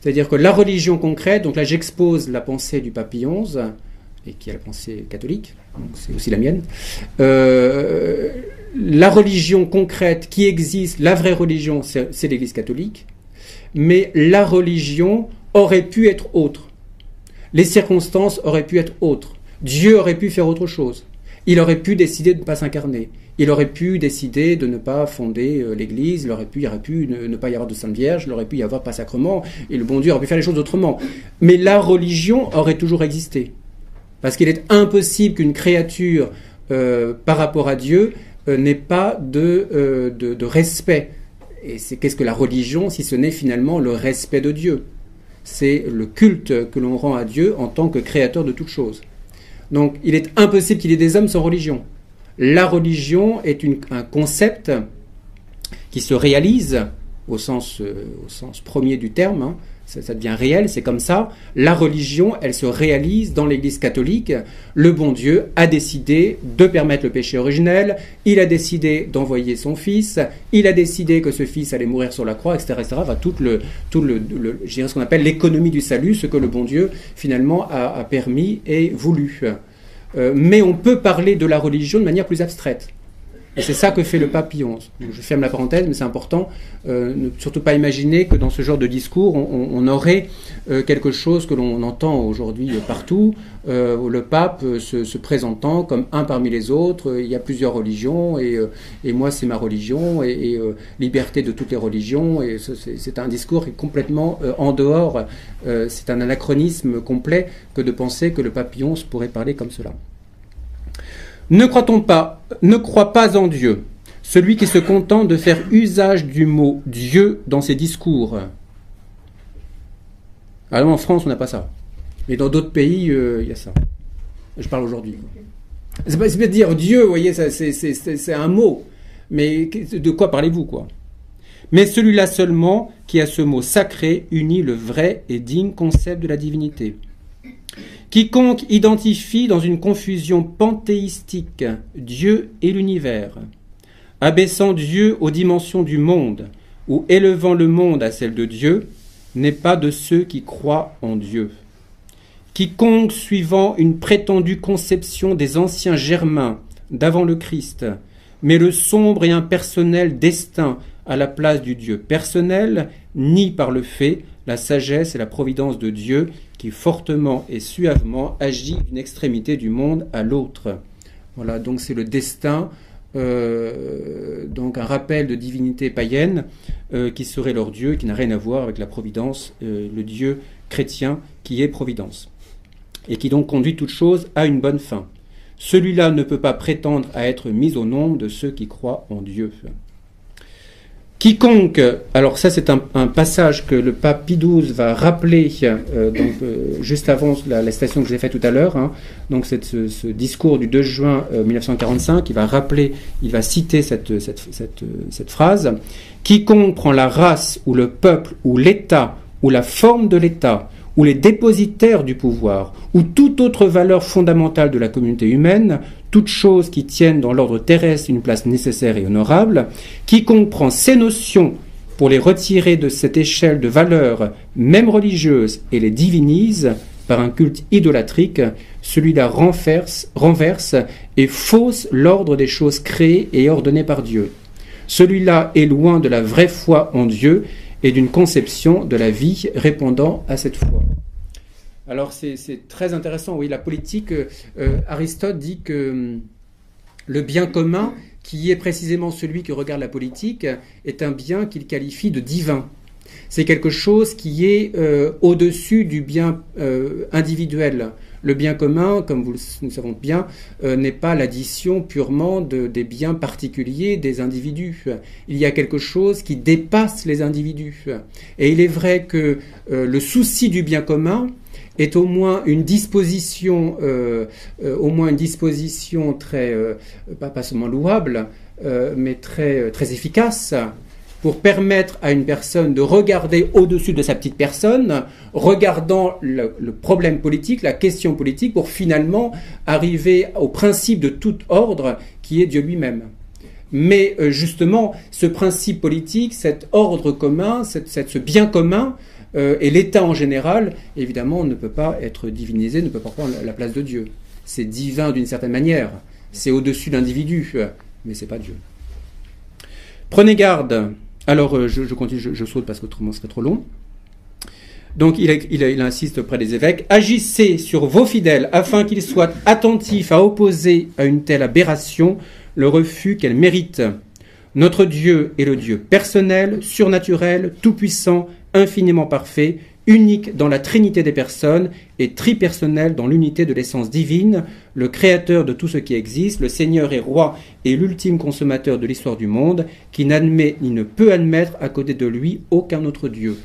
[SPEAKER 1] C'est-à-dire que la religion concrète, donc là j'expose la pensée du pape XI, et qui est la pensée catholique, donc c'est aussi la mienne, euh, la religion concrète qui existe, la vraie religion, c'est l'Église catholique, mais la religion aurait pu être autre. Les circonstances auraient pu être autres. Dieu aurait pu faire autre chose. Il aurait pu décider de ne pas s'incarner. Il aurait pu décider de ne pas fonder euh, l'Église, il aurait pu, ne, pas y avoir de Sainte Vierge, il aurait pu y avoir pas sacrement, et le bon Dieu aurait pu faire les choses autrement. Mais la religion aurait toujours existé. Parce qu'il est impossible qu'une créature, euh, par rapport à Dieu, euh, n'ait pas de, de, respect. Et c'est qu'est-ce que la religion, si ce n'est finalement le respect de Dieu? C'est le culte que l'on rend à Dieu en tant que créateur de toutes choses. Donc il est impossible qu'il y ait des hommes sans religion. La religion est un concept qui se réalise au sens, euh, au sens premier du terme, hein. Ça, devient réel, c'est comme ça. La religion, elle se réalise dans l'Église catholique. Le bon Dieu a décidé de permettre le péché originel, il a décidé d'envoyer son Fils, il a décidé que ce Fils allait mourir sur la croix, etc. etc. Tout le, tout le, ce qu'on appelle l'économie du salut, ce que le bon Dieu finalement a permis et voulu. Euh, mais on peut parler de la religion de manière plus abstraite. Et c'est ça que fait le pape Pie Je ferme la parenthèse, mais c'est important. Euh, ne surtout pas imaginer que dans ce genre de discours, on, aurait euh, quelque chose que l'on entend aujourd'hui partout, euh, le pape se, présentant comme un parmi les autres. Il y a plusieurs religions et, et moi c'est ma religion et, liberté de toutes les religions. Et c'est un discours qui est complètement en dehors. c'est un anachronisme complet que de penser que le pape Pie pourrait parler comme cela. Ne croit-on pas, ne croit pas en Dieu, celui qui se contente de faire usage du mot Dieu dans ses discours? Alors en France, on n'a pas ça. Mais dans d'autres pays, euh, il y a ça. Je parle aujourd'hui. C'est pas, pas dire Dieu, vous voyez, c'est un mot. Mais de quoi parlez-vous, quoi? Mais celui-là seulement qui a ce mot sacré unit le vrai et digne concept de la divinité. Quiconque identifie dans une confusion panthéistique Dieu et l'univers, abaissant Dieu aux dimensions du monde ou élevant le monde à celle de Dieu, n'est pas de ceux qui croient en Dieu. Quiconque, suivant une prétendue conception des anciens germains d'avant le Christ, met le sombre et impersonnel destin à la place du Dieu personnel, nie par le fait la sagesse et la providence de Dieu qui fortement et suavement agit d'une extrémité du monde à l'autre. Voilà, donc c'est le destin, euh, donc un rappel de divinité païenne euh, qui serait leur Dieu, qui n'a rien à voir avec la providence, euh, le Dieu chrétien qui est providence, et qui donc conduit toute chose à une bonne fin. Celui-là ne peut pas prétendre à être mis au nombre de ceux qui croient en Dieu. Quiconque, alors ça c'est un, passage que le pape Pie va rappeler euh, euh, juste avant la, station que j'ai faite tout à l'heure, hein. donc c'est ce, discours du 2 juin 1945, euh, il va rappeler, il va citer cette phrase, quiconque prend la race ou le peuple ou l'État ou la forme de l'État ou les dépositaires du pouvoir, ou toute autre valeur fondamentale de la communauté humaine, toute chose qui tienne dans l'ordre terrestre une place nécessaire et honorable, quiconque prend ces notions pour les retirer de cette échelle de valeurs, même religieuses, et les divinise par un culte idolatrique, celui-là renverse, renverse et fausse l'ordre des choses créées et ordonnées par Dieu. Celui-là est loin de la vraie foi en Dieu et d'une conception de la vie répondant à cette foi. Alors c'est très intéressant, oui, la politique, euh, euh, Aristote dit que hum, le bien commun, qui est précisément celui qui regarde la politique, est un bien qu'il qualifie de divin. C'est quelque chose qui est euh, au-dessus du bien individuel. Le bien commun, comme vous, nous savons bien, euh, n'est pas l'addition purement de, des biens particuliers des individus. Il y a quelque chose qui dépasse les individus. Et il est vrai que euh, le souci du bien commun est au moins une disposition, euh, au moins une disposition très, pas, seulement louable, mais très, très efficace pour permettre à une personne de regarder au-dessus de sa petite personne, regardant le, problème politique, la question politique, pour finalement arriver au principe de tout ordre qui est Dieu lui-même. Mais euh, justement, ce principe politique, cet ordre commun, ce bien commun, euh, et l'État en général, évidemment, ne peut pas être divinisé, ne peut pas prendre la place de Dieu. C'est divin d'une certaine manière, c'est au-dessus de l'individu, mais c'est pas Dieu. Prenez garde alors, euh, je, continue, je, saute parce qu'autrement ce serait trop long. Donc, il, il, insiste auprès des évêques Agissez sur vos fidèles afin qu'ils soient attentifs à opposer à une telle aberration le refus qu'elle mérite. Notre Dieu est le Dieu personnel, surnaturel, tout-puissant, infiniment parfait, unique dans la trinité des personnes et tripersonnel dans l'unité de l'essence divine, le créateur de tout ce qui existe, le Seigneur et roi et l'ultime consommateur de l'histoire du monde, qui n'admet ni ne peut admettre à côté de lui aucun autre Dieu.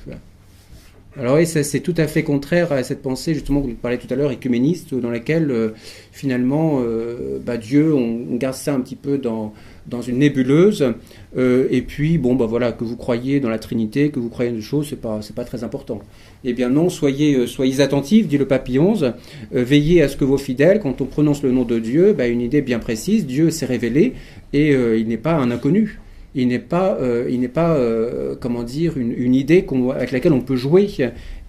[SPEAKER 1] Alors oui, c'est tout à fait contraire à cette pensée justement que vous parlez tout à l'heure écuméniste, dans laquelle euh, finalement euh, bah, Dieu, on, garde ça un petit peu dans, dans une nébuleuse, euh, et puis bon bah voilà que vous croyez dans la Trinité, que vous croyez dans des choses, c'est pas pas très important. Eh bien non, soyez soyez attentifs, dit le pape 11, veillez à ce que vos fidèles, quand on prononce le nom de Dieu, bah, une idée bien précise, Dieu s'est révélé et il n'est pas un inconnu il n'est pas, euh, il n'est pas euh, comment dire, une, idée avec laquelle on peut jouer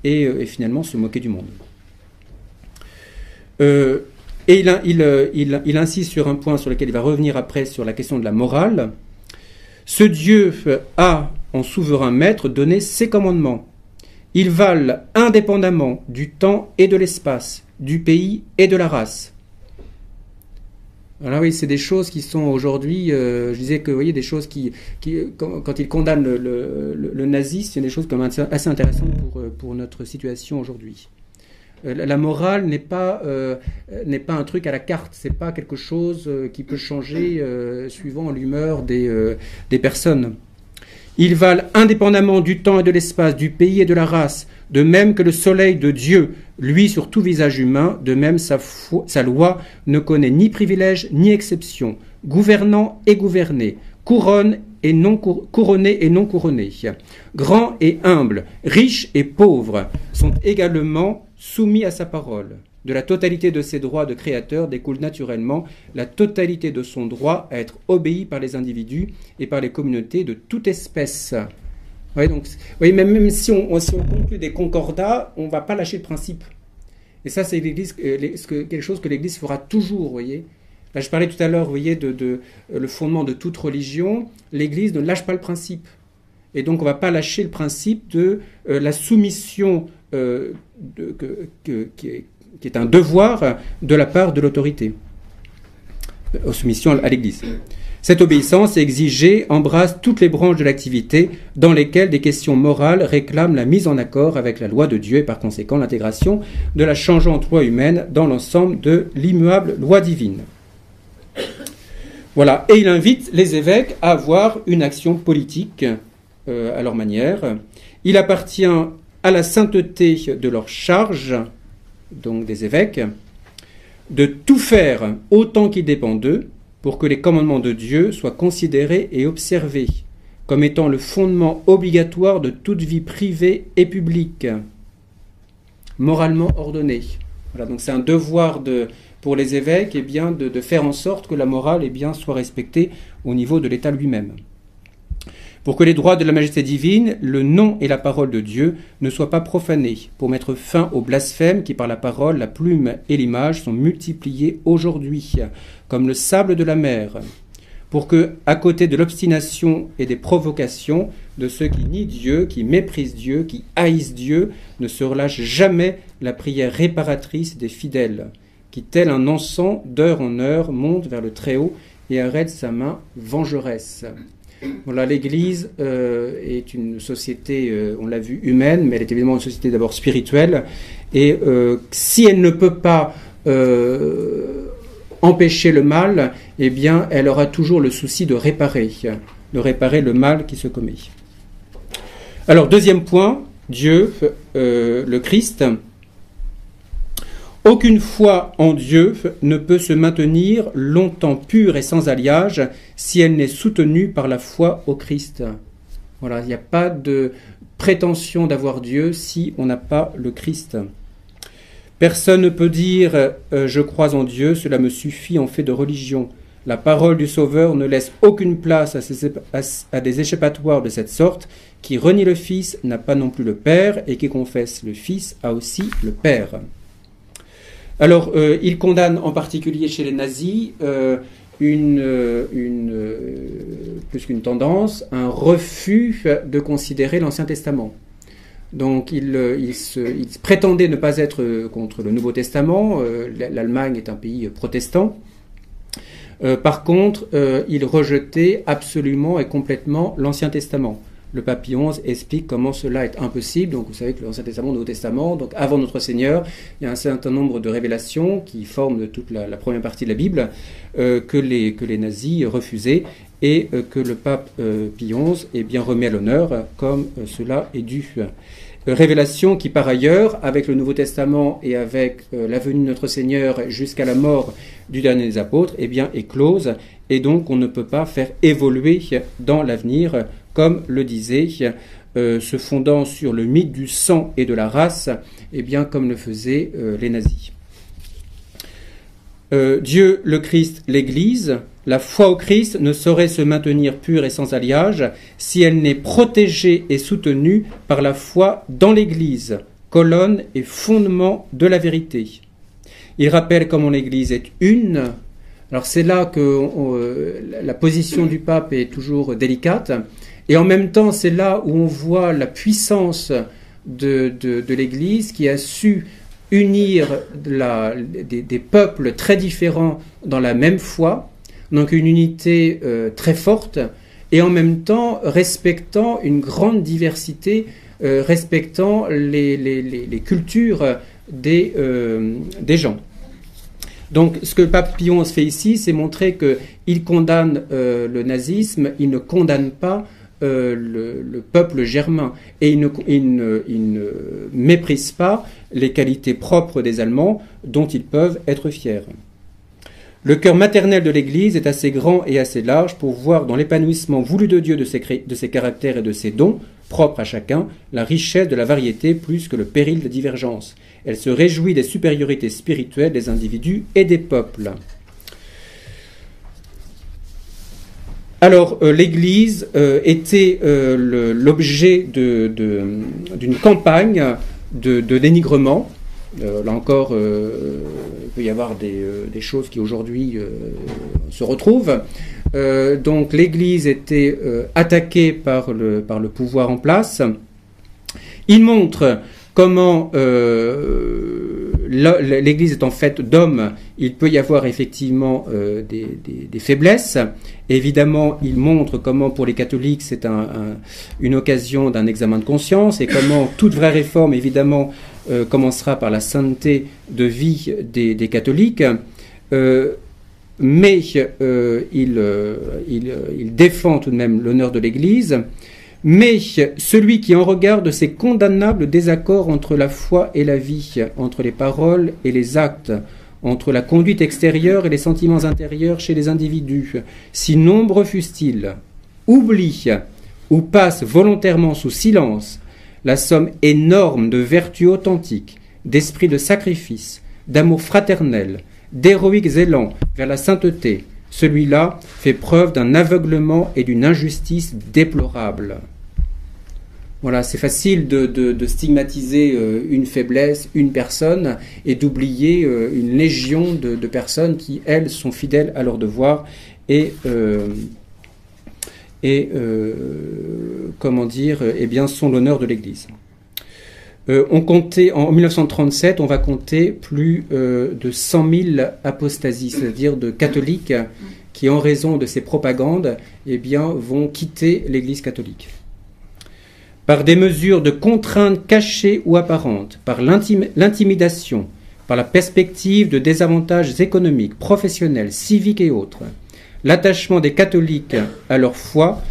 [SPEAKER 1] et, euh, finalement se moquer du monde. Et il, il, insiste sur un point sur lequel il va revenir après sur la question de la morale. Ce Dieu a, en souverain maître, donné ses commandements. Ils valent indépendamment du temps et de l'espace, du pays et de la race. Alors oui, c'est des choses qui sont aujourd'hui, euh, je disais que vous voyez des choses qui, quand, quand ils condamnent le, le, le, nazisme, c'est des choses assez intéressantes euh, pour notre situation aujourd'hui. Euh, la morale n'est pas n'est pas un truc à la carte, c'est pas quelque chose qui peut changer suivant l'humeur des, des personnes. Ils valent indépendamment du temps et de l'espace, du pays et de la race, de même que le soleil de Dieu, lui sur tout visage humain, de même sa, sa loi ne connaît ni privilège ni exception, gouvernant et gouverné, couronne et non couronné et non couronné, grand et humble, riche et pauvre, sont également soumis à sa parole. De la totalité de ses droits de créateur découle naturellement la totalité de son droit à être obéi par les individus et par les communautés de toute espèce. donc, oui, même, même si, on, conclut des concordats, on ne va pas lâcher le principe. Et ça, c'est l'Église, euh, quelque chose que l'Église fera toujours, voyez. Là, je parlais tout à l'heure, vous voyez, de, le fondement de toute religion. L'Église ne lâche pas le principe. Et donc, on ne va pas lâcher le principe de euh, la soumission que, qui est un devoir de la part de l'autorité, aux soumission à l'Église. Cette obéissance exigée embrasse toutes les branches de l'activité dans lesquelles des questions morales réclament la mise en accord avec la loi de Dieu et par conséquent l'intégration de la changeante loi humaine dans l'ensemble de l'immuable loi divine. Voilà, et il invite les évêques à avoir une action politique euh, à leur manière. Il appartient à la sainteté de leur charge donc des évêques, de tout faire autant qu'il dépend d'eux pour que les commandements de Dieu soient considérés et observés comme étant le fondement obligatoire de toute vie privée et publique, moralement ordonnée. Voilà, donc c'est un devoir de, pour les évêques eh bien, de, de, faire en sorte que la morale eh bien, soit respectée au niveau de l'État lui-même pour que les droits de la majesté divine, le nom et la parole de Dieu ne soient pas profanés, pour mettre fin au blasphème qui par la parole, la plume et l'image sont multipliés aujourd'hui, comme le sable de la mer, pour que, à côté de l'obstination et des provocations de ceux qui nient Dieu, qui méprisent Dieu, qui haïssent Dieu, ne se relâche jamais la prière réparatrice des fidèles, qui, tel un encens, d'heure en heure, monte vers le Très-Haut et arrête sa main vengeresse. Voilà, l'Église euh, est une société, euh, on l'a vu, humaine, mais elle est évidemment une société d'abord spirituelle. Et si elle ne peut pas empêcher le mal, eh bien, elle aura toujours le souci de réparer, de réparer le mal qui se commet. Alors, deuxième point, Dieu, le Christ, aucune foi en Dieu ne peut se maintenir longtemps pure et sans alliage si elle n'est soutenue par la foi au Christ. Voilà, il n'y a pas de prétention d'avoir Dieu si on n'a pas le Christ. Personne ne peut dire euh, je crois en Dieu, cela me suffit en fait de religion. La parole du Sauveur ne laisse aucune place à, à, des échappatoires de cette sorte. Qui renie le Fils n'a pas non plus le Père, et qui confesse le Fils a aussi le Père. Alors, euh, il condamne en particulier chez les nazis euh, une, euh, plus qu'une tendance, un refus de considérer l'Ancien Testament. Donc, il, prétendait ne pas être contre le Nouveau Testament. L'Allemagne est un pays protestant. par contre, il rejetait absolument et complètement l'Ancien Testament le pape XI explique comment cela est impossible. Donc vous savez que l'Ancien Testament, le Nouveau Testament, donc avant notre Seigneur, il y a un certain nombre de révélations qui forment toute la, première partie de la Bible euh, que, les, que les nazis refusaient et euh, que le pape euh, XI est bien remis à l'honneur comme cela est dû. Révélation qui par ailleurs, avec le Nouveau Testament et avec la venue de notre Seigneur jusqu'à la mort du dernier des apôtres, eh bien, est close et donc on ne peut pas faire évoluer dans l'avenir comme le disait, euh, se fondant sur le mythe du sang et de la race, eh bien comme le faisaient euh, les nazis. Euh, Dieu, le Christ, l'Église, la foi au Christ ne saurait se maintenir pure et sans alliage si elle n'est protégée et soutenue par la foi dans l'Église, colonne et fondement de la vérité. Il rappelle comment l'Église est une. Alors c'est là que la position du pape est toujours délicate. Et en même temps, c'est là où on voit la puissance de, de, l'Église qui a su unir des, peuples très différents dans la même foi, donc une unité euh, très forte, et en même temps respectant une grande diversité, euh, respectant les, les, les, cultures des, euh, des gens. Donc, ce que le pape Pion fait ici, c'est montrer qu'il condamne le nazisme, il ne condamne pas euh, le, peuple germain et il ne, méprise pas les qualités propres des Allemands dont ils peuvent être fiers. Le cœur maternel de l'Église est assez grand et assez large pour voir dans l'épanouissement voulu de Dieu de ses, de ses caractères et de ses dons, propres à chacun, la richesse de la variété plus que le péril de divergence. Elle se réjouit des supériorités spirituelles des individus et des peuples. Alors, euh, l'Église euh, était euh, l'objet d'une campagne de, dénigrement. là encore, il peut y avoir des, choses qui aujourd'hui se retrouvent. donc, l'Église était attaquée par le, par le pouvoir en place. Il montre comment l'Église est en fait d'hommes, il peut y avoir effectivement euh, des, faiblesses. Évidemment, il montre comment pour les catholiques c'est une occasion d'un examen de conscience et comment toute vraie réforme, évidemment, euh, commencera par la sainteté de vie des, catholiques. Euh, mais il, il, défend tout de même l'honneur de l'Église. Mais celui qui, en regard de ces condamnables désaccords entre la foi et la vie, entre les paroles et les actes, entre la conduite extérieure et les sentiments intérieurs chez les individus, si nombreux fussent-ils, oublie ou passe volontairement sous silence la somme énorme de vertus authentiques, d'esprit de sacrifice, d'amour fraternel, d'héroïques élans vers la sainteté, celui-là fait preuve d'un aveuglement et d'une injustice déplorable. Voilà, c'est facile de, stigmatiser euh, une faiblesse, une personne, et d'oublier euh, une légion de, personnes qui, elles, sont fidèles à leur devoir et, euh, et comment dire, eh bien, sont l'honneur de l'Église. On comptait, en 1937, on va compter plus de 100 000 apostasies, c'est-à-dire de catholiques qui, en raison de ces propagandes, eh vont quitter l'Église catholique. par des mesures de contrainte cachées ou apparentes, par l'intimidation, par la perspective de désavantages économiques, professionnels, civiques et autres, l'attachement des catholiques à leur foi,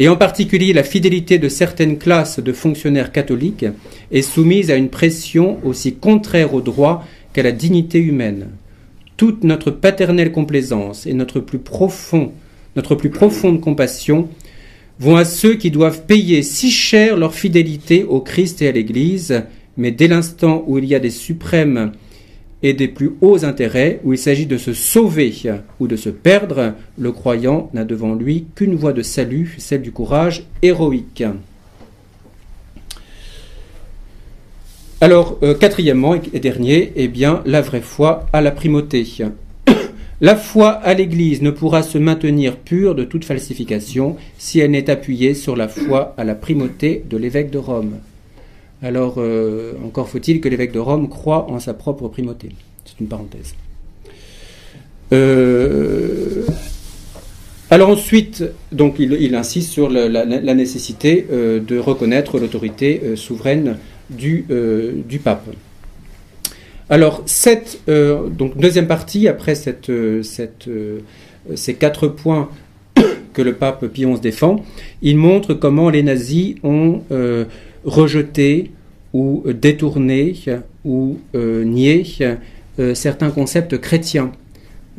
[SPEAKER 1] et en particulier la fidélité de certaines classes de fonctionnaires catholiques, est soumise à une pression aussi contraire au droit qu'à la dignité humaine. Toute notre paternelle complaisance et notre plus notre plus profonde compassion vont à ceux qui doivent payer si cher leur fidélité au Christ et à l'Église, mais dès l'instant où il y a des suprêmes et des plus hauts intérêts, où il s'agit de se sauver ou de se perdre, le croyant n'a devant lui qu'une voie de salut, celle du courage héroïque. Alors, euh, quatrièmement et dernier, eh bien, la vraie foi à la primauté. la foi à l'Église ne pourra se maintenir pure de toute falsification si elle n'est appuyée sur la foi à la primauté de l'évêque de Rome. Alors, euh, encore faut-il que l'évêque de Rome croit en sa propre primauté. C'est une parenthèse. Euh, alors ensuite, donc il, insiste sur la, nécessité euh, de reconnaître l'autorité souveraine du, du, pape. Alors cette donc deuxième partie après ces quatre points que le pape Pie XI défend, il montre comment les nazis ont rejeter ou détourner ou euh, nier euh, certains concepts chrétiens.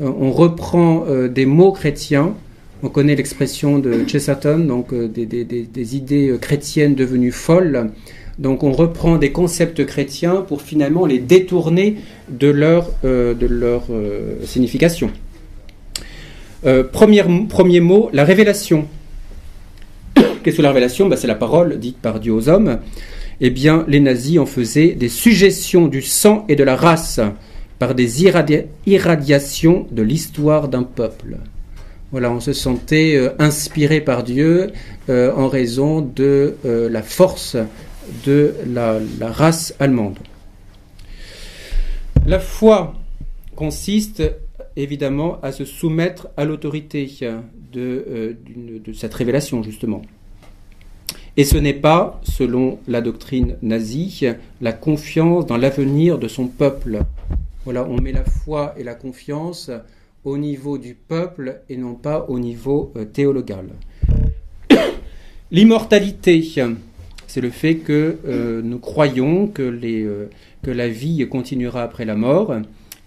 [SPEAKER 1] Euh, on reprend des mots chrétiens. On connaît l'expression de Chesterton, donc des, idées chrétiennes devenues folles. Donc on reprend des concepts chrétiens pour finalement les détourner de leur, signification. premier mot, la révélation. Qu'est-ce que la révélation ben, C'est la parole dite par Dieu aux hommes. Eh bien, les nazis en faisaient des suggestions du sang et de la race par des irradiations de l'histoire d'un peuple. Voilà, on se sentait euh, inspiré par Dieu euh, en raison de euh, la force de la, race allemande. La foi consiste évidemment à se soumettre à l'autorité de, cette révélation, justement. Et ce n'est pas, selon la doctrine nazie, la confiance dans l'avenir de son peuple. Voilà, on met la foi et la confiance au niveau du peuple et non pas au niveau euh, théologal. L'immortalité, c'est le fait que euh, nous croyons euh, que la vie continuera après la mort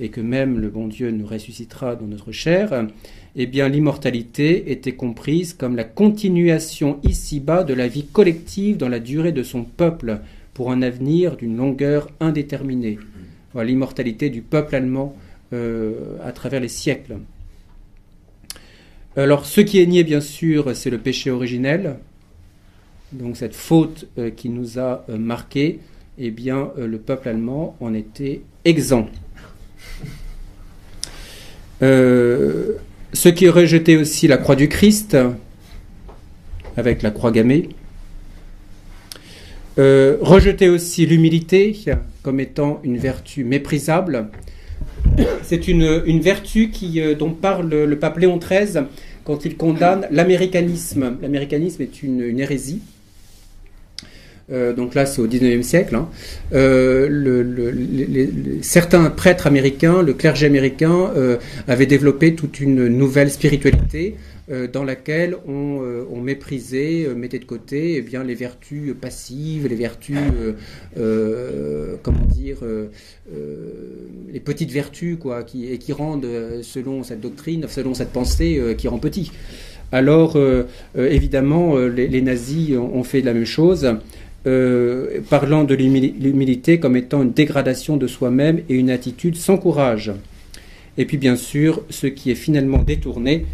[SPEAKER 1] et que même le bon Dieu nous ressuscitera dans notre chair eh bien l'immortalité était comprise comme la continuation ici-bas de la vie collective dans la durée de son peuple pour un avenir d'une longueur indéterminée. L'immortalité du peuple allemand euh, à travers les siècles. Alors ce qui est nié bien sûr, c'est le péché originel, donc cette faute euh, qui nous a euh, marqué, eh bien le peuple allemand en était exempt. Ceux qui rejetaient aussi la croix du Christ, avec la croix gammée, euh, rejetaient aussi l'humilité comme étant une vertu méprisable. C'est une, vertu euh, dont parle le, pape Léon XIII quand il condamne l'américanisme. L'américanisme est une hérésie euh, donc là c'est au 19e siècle, hein. euh, certains prêtres américains, le clergé américain, euh, avaient développé toute une nouvelle spiritualité dans laquelle on, méprisait, mettait de côté eh bien, les vertus passives, les vertus, comment dire, les petites vertus, quoi, qui, et qui rendent, selon cette doctrine, selon cette pensée, qui rend petit. Alors, évidemment, les, nazis ont fait la même chose. Euh, parlant de l'humilité comme étant une dégradation de soi-même et une attitude sans courage. Et puis bien sûr, ce qui est finalement détourné,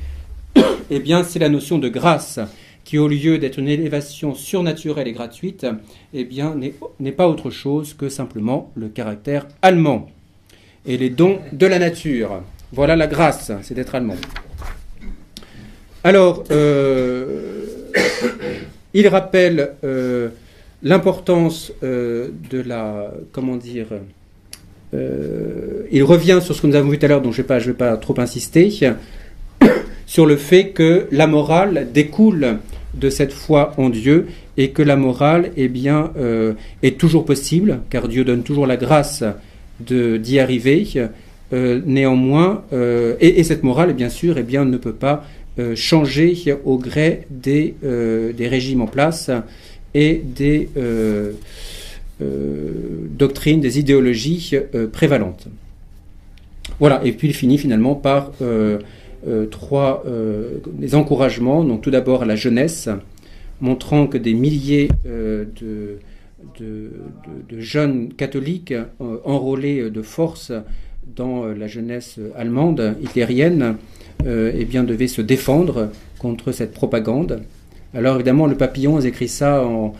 [SPEAKER 1] eh bien c'est la notion de grâce, qui au lieu d'être une élévation surnaturelle et gratuite, eh bien n'est pas autre chose que simplement le caractère allemand et les dons de la nature. Voilà la grâce, c'est d'être allemand. Alors, euh, il rappelle euh, l'importance euh, de la, comment dire, euh, il revient sur ce que nous avons vu tout à l'heure, dont je ne vais, vais, pas trop insister, sur le fait que la morale découle de cette foi en Dieu et que la morale eh bien, est toujours possible, car Dieu donne toujours la grâce d'y arriver. néanmoins, et, cette morale, bien sûr, eh bien, ne peut pas changer au gré des, des régimes en place et des doctrines, des idéologies prévalentes. Voilà, et puis il finit finalement par euh, euh, trois euh, encouragements. Donc tout d'abord à la jeunesse, montrant que des milliers de, de, jeunes catholiques enrôlés de force dans la jeunesse allemande hitlérienne eh bien, devaient se défendre contre cette propagande. Alors évidemment, le papillon écrit ça en,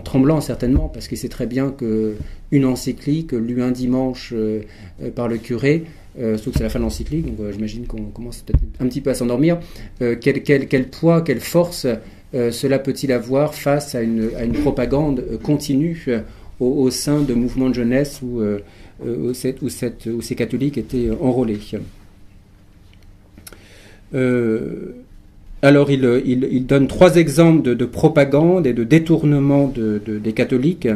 [SPEAKER 1] tremblant certainement, parce qu'il sait très bien qu'une encyclique lue un dimanche par le curé euh, que c'est la fin de l'encyclique, donc euh, j'imagine qu'on commence peut-être un petit peu à s'endormir. Euh, quel, poids, quelle force euh, cela peut-il avoir face à une, propagande continue au, sein de mouvements de jeunesse où ces catholiques étaient enrôlés? Alors, il, donne trois exemples de, de, propagande et de détournement de, des catholiques.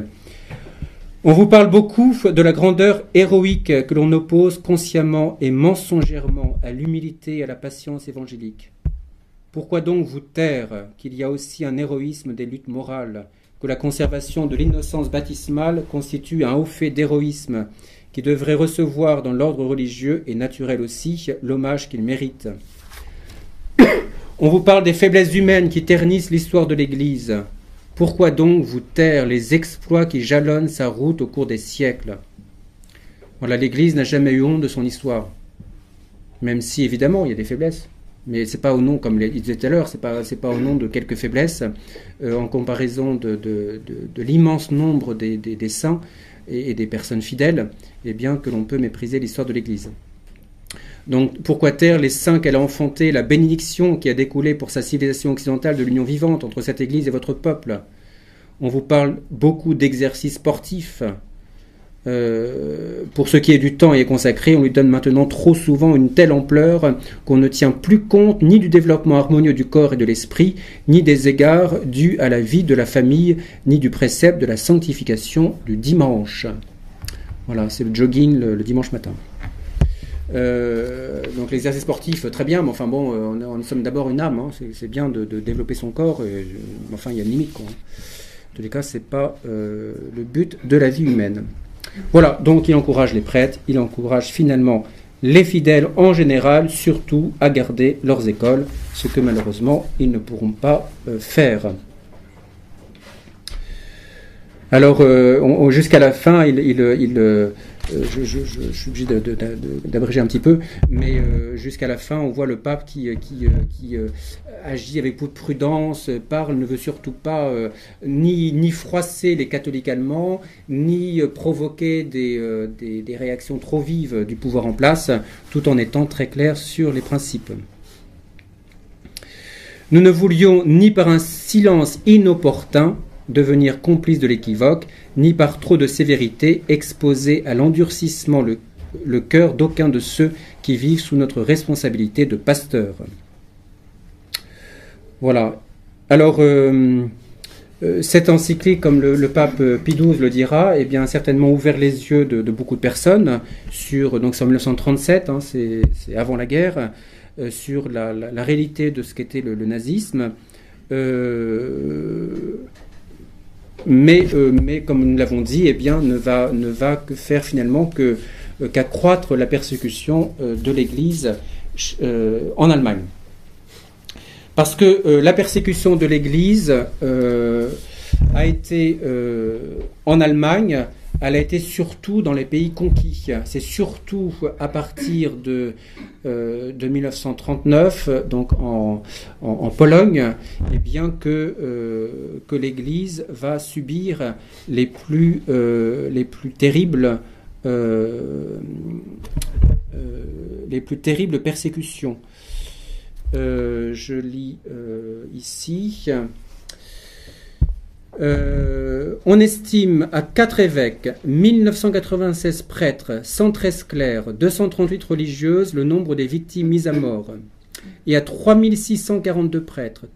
[SPEAKER 1] On vous parle beaucoup de la grandeur héroïque que l'on oppose consciemment et mensongèrement à l'humilité et à la patience évangélique. Pourquoi donc vous taire qu'il y a aussi un héroïsme des luttes morales, que la conservation de l'innocence baptismale constitue un haut fait d'héroïsme qui devrait recevoir dans l'ordre religieux et naturel aussi l'hommage qu'il mérite? On vous parle des faiblesses humaines qui ternissent l'histoire de l'Église, pourquoi donc vous taire les exploits qui jalonnent sa route au cours des siècles? Voilà, l'Église n'a jamais eu honte de son histoire, même si évidemment il y a des faiblesses. Mais c'est pas au nom, comme il disait tout à l'heure, c'est pas pas au nom de quelques faiblesses euh, en comparaison de, l'immense nombre des, saints et, des personnes fidèles, eh bien que l'on peut mépriser l'histoire de l'Église. Donc pourquoi taire les saints qu'elle a enfantés, la bénédiction qui a découlé pour sa civilisation occidentale de l'union vivante entre cette Église et votre peuple? On vous parle beaucoup d'exercices sportifs. Euh, pour ce qui est du temps et est consacré, on lui donne maintenant trop souvent une telle ampleur qu'on ne tient plus compte ni du développement harmonieux du corps et de l'esprit, ni des égards dus à la vie de la famille, ni du précepte de la sanctification du dimanche. Voilà, c'est le jogging le dimanche matin. Euh, donc l'exercice sportif, très bien, mais enfin bon, euh, on, sommes d'abord une âme, hein. c'est bien de, développer son corps, et, enfin il y a une limite. Quoi. En tous les cas, c'est pas euh, le but de la vie humaine. Voilà, donc il encourage les prêtres, il encourage finalement les fidèles en général, surtout à garder leurs écoles, ce que malheureusement ils ne pourront pas faire. Alors, jusqu'à la fin, il euh, je, suis obligé d'abréger un petit peu, mais euh, jusqu'à la fin, on voit le pape qui, euh, agit avec beaucoup de prudence, parle, ne veut surtout pas ni, froisser les catholiques allemands, ni provoquer des, réactions trop vives du pouvoir en place, tout en étant très clair sur les principes. Nous ne voulions ni par un silence inopportun devenir complice de l'équivoque, ni par trop de sévérité exposer à l'endurcissement le, cœur d'aucun de ceux qui vivent sous notre responsabilité de pasteur. Voilà. Alors, euh, euh, cette encyclique, comme le, pape Pie XII le dira, eh bien, a certainement ouvert les yeux de, beaucoup de personnes sur, donc c'est en 1937, hein, c'est avant la guerre, euh, sur la, réalité de ce qu'était le, nazisme. Euh, mais, comme nous l'avons dit, eh bien, ne va, ne va que faire finalement euh, qu'accroître la persécution euh, de l'Église en Allemagne. Parce que la persécution de l'Église a été en Allemagne elle a été surtout dans les pays conquis. C'est surtout à partir de, euh, de 1939, donc en, Pologne, eh bien que, euh, que l'Église va subir les plus, euh, terribles les plus terribles persécutions. je lis ici. Euh, on estime à quatre évêques, 1996 prêtres, 113 clercs, 238 religieuses le nombre des victimes mises à mort. Y a 3642 prêtres,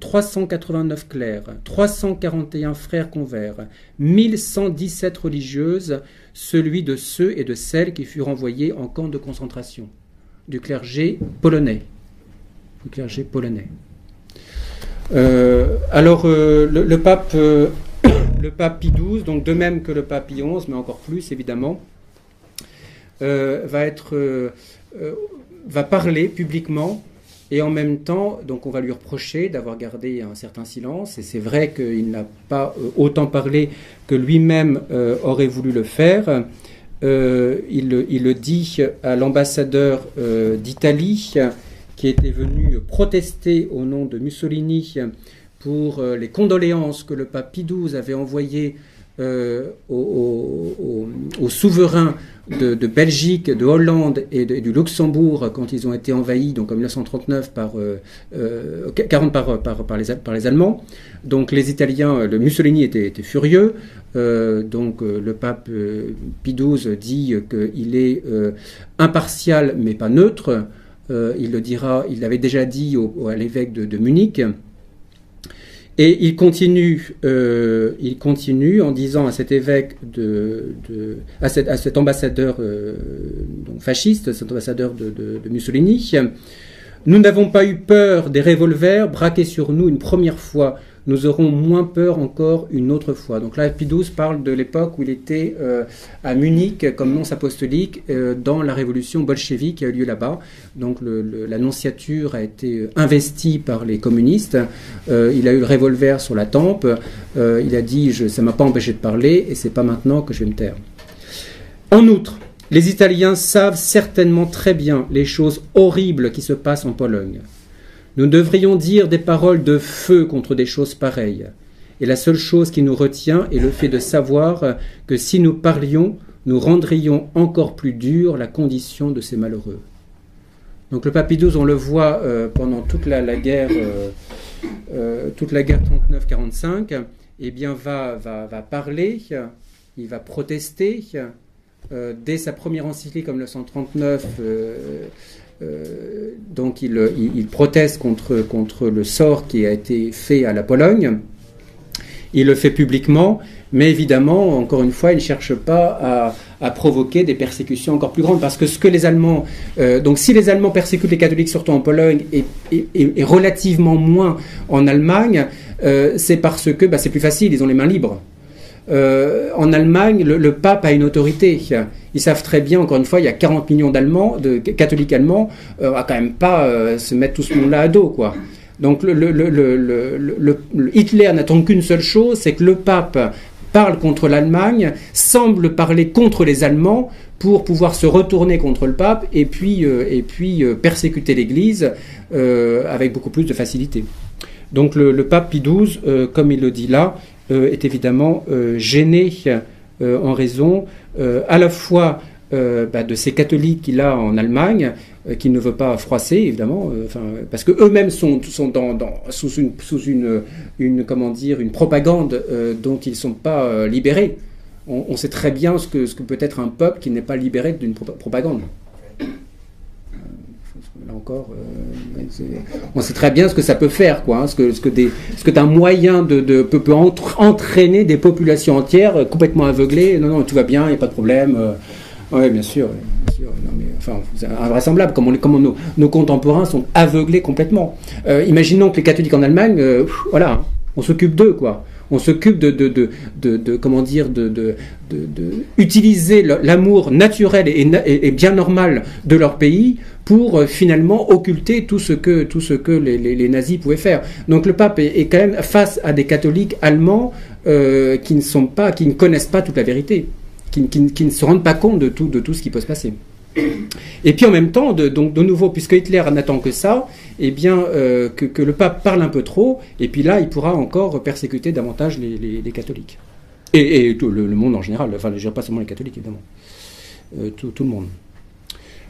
[SPEAKER 1] 389 clercs, 341 frères convers, 1117 religieuses, celui de ceux et de celles qui furent envoyés en camp de concentration. Du clergé polonais. Euh, alors, euh, le, pape, euh, le pape Pie XII, donc de même que le pape Pie XI, mais encore plus évidemment, va être, va parler publiquement et en même temps, donc on va lui reprocher d'avoir gardé un certain silence. Et c'est vrai qu'il n'a pas autant parlé que lui-même aurait voulu le faire. il, il, le dit à l'ambassadeur d'Italie qui était venu protester au nom de Mussolini pour euh, les condoléances que le pape Pie XII avait envoyées euh, aux, souverains de, Belgique, de Hollande et, du Luxembourg quand ils ont été envahis, en 1939 par, 40 euh, par, les, Allemands. Donc les Italiens, le Mussolini était, furieux. donc le pape Pie XII dit qu'il est impartial mais pas neutre. Euh, il le dira, il l'avait déjà dit à l'évêque de, Munich. Et il continue, euh, il continue en disant à cet évêque, de, à, cet, ambassadeur euh, fasciste, cet ambassadeur de, de Mussolini, nous n'avons pas eu peur des revolvers braqués sur nous une première fois nous aurons moins peur encore une autre fois. Donc là, Pie parle de l'époque où il était euh, à Munich comme nonce apostolique euh, dans la révolution bolchevique qui a eu lieu là-bas. Donc la nonciature a été investie par les communistes. Euh, il a eu le revolver sur la tempe. il a dit je, ça m'a pas empêché de parler et c'est pas maintenant que je vais me taire. En outre, les Italiens savent certainement très bien les choses horribles qui se passent en Pologne. Nous devrions dire des paroles de feu contre des choses pareilles. Et la seule chose qui nous retient est le fait de savoir que si nous parlions, nous rendrions encore plus dure la condition de ces malheureux. Donc le 12, on le voit euh, pendant toute la, guerre, euh, euh, toute la guerre 39-45, eh bien va, va, va, parler, il va protester. dès sa première encyclique comme le 139, euh, donc il, proteste contre, le sort qui a été fait à la Pologne. Il le fait publiquement, mais évidemment, encore une fois, il ne cherche pas à, provoquer des persécutions encore plus grandes, parce que euh, si les Allemands persécutent les catholiques, surtout en Pologne, et, relativement moins en Allemagne, euh, c'est parce que bah, c'est plus facile, ils ont les mains libres. Euh, en Allemagne, le, pape a une autorité. Ils savent très bien, encore une fois, il y a 40 millions d'Allemands, de catholiques allemands, euh, on va quand même pas euh, se mettre tout ce monde-là à dos, quoi. Donc le, Hitler n'attend qu'une seule chose, c'est que le pape parle contre l'Allemagne, semble parler contre les Allemands pour pouvoir se retourner contre le pape et puis, et puis persécuter l'Église avec beaucoup plus de facilité. Donc le, pape Pie XII, comme il le dit là, euh, est évidemment euh, gêné euh, en raison à la fois bah, de ces catholiques qu'il a en Allemagne, qu'il ne veut pas froisser, évidemment, parce que eux-mêmes sont, sous, une, sous une, comment dire, une propagande dont ils ne sont pas libérés. On, sait très bien ce que, ce que peut être un peuple qui n'est pas libéré d'une propagande encore, euh, on sait très bien ce que ça peut faire, quoi. Hein, ce que, ce que, un moyen de, de peut, entraîner des populations entières euh, complètement aveuglées. Non, non, tout va bien, il n'y a pas de problème. Euh. oui, bien sûr. enfin, c'est invraisemblable comment, nos, contemporains sont aveuglés complètement. imaginons que les catholiques en Allemagne, voilà, hein, on s'occupe d'eux, quoi on s'occupe de, comment dire, de, utiliser l'amour naturel et, bien normal de leur pays pour euh, finalement occulter tout ce que, tout ce que les, nazis pouvaient faire. Donc le pape est, quand même face à des catholiques allemands euh, qui ne sont pas, qui ne connaissent pas toute la vérité, qui, ne se rendent pas compte de tout, de tout ce qui peut se passer. Et puis en même temps, de, donc de nouveau, puisque Hitler n'attend que ça, eh bien euh, que, le pape parle un peu trop, et puis là, il pourra encore persécuter davantage les, catholiques. Et, le, monde en général, enfin, je dirais pas seulement les catholiques, évidemment. Tout, le monde.